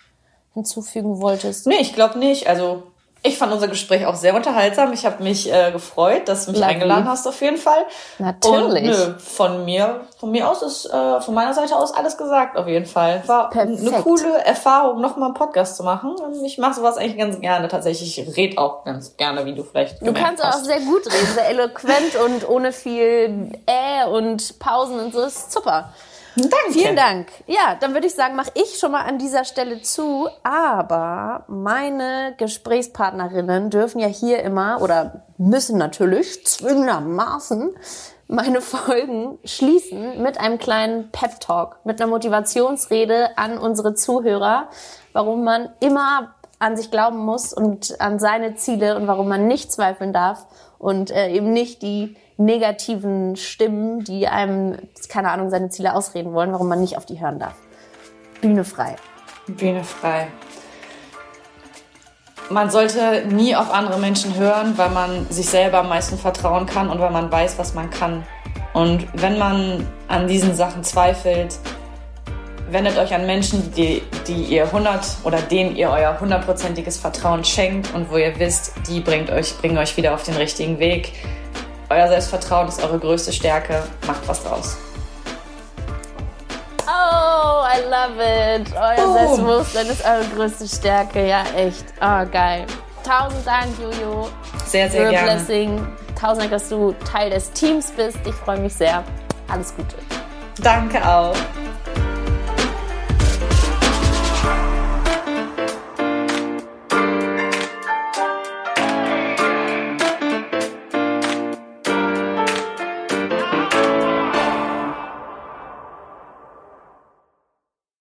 hinzufügen wolltest? Nee, ich glaube nicht. Also ich fand unser Gespräch auch sehr unterhaltsam. Ich habe mich äh, gefreut, dass du mich Lovely. eingeladen hast auf jeden Fall. Natürlich. Und nö, von mir, von mir aus ist, äh, von meiner Seite aus alles gesagt auf jeden Fall. War Perfekt. eine coole Erfahrung, nochmal einen Podcast zu machen. Ich mache sowas eigentlich ganz gerne tatsächlich. Ich rede auch ganz gerne, wie du vielleicht Du kannst hast. auch sehr gut reden, sehr eloquent und ohne viel äh und Pausen und so. Das ist super. Danke. Vielen Dank. Ja, dann würde ich sagen, mache ich schon mal an dieser Stelle zu. Aber meine Gesprächspartnerinnen dürfen ja hier immer oder müssen natürlich zwingendermaßen meine Folgen schließen mit einem kleinen Pep Talk, mit einer Motivationsrede an unsere Zuhörer, warum man immer an sich glauben muss und an seine Ziele und warum man nicht zweifeln darf und äh, eben nicht die negativen Stimmen, die einem, keine Ahnung, seine Ziele ausreden wollen, warum man nicht auf die hören darf. Bühne frei. Bühne frei. Man sollte nie auf andere Menschen hören, weil man sich selber am meisten vertrauen kann und weil man weiß, was man kann. Und wenn man an diesen Sachen zweifelt, wendet euch an Menschen, die, die ihr 100 oder denen ihr euer hundertprozentiges Vertrauen schenkt und wo ihr wisst, die bringt euch, bringen euch wieder auf den richtigen Weg. Euer Selbstvertrauen ist eure größte Stärke. Macht was draus. Oh, I love it. Euer Boom. Selbstbewusstsein ist eure größte Stärke. Ja, echt. Oh, geil. Tausend Dank, Jojo. Sehr, sehr Your gerne. Blessing. Tausend Dank, dass du Teil des Teams bist. Ich freue mich sehr. Alles Gute. Danke auch.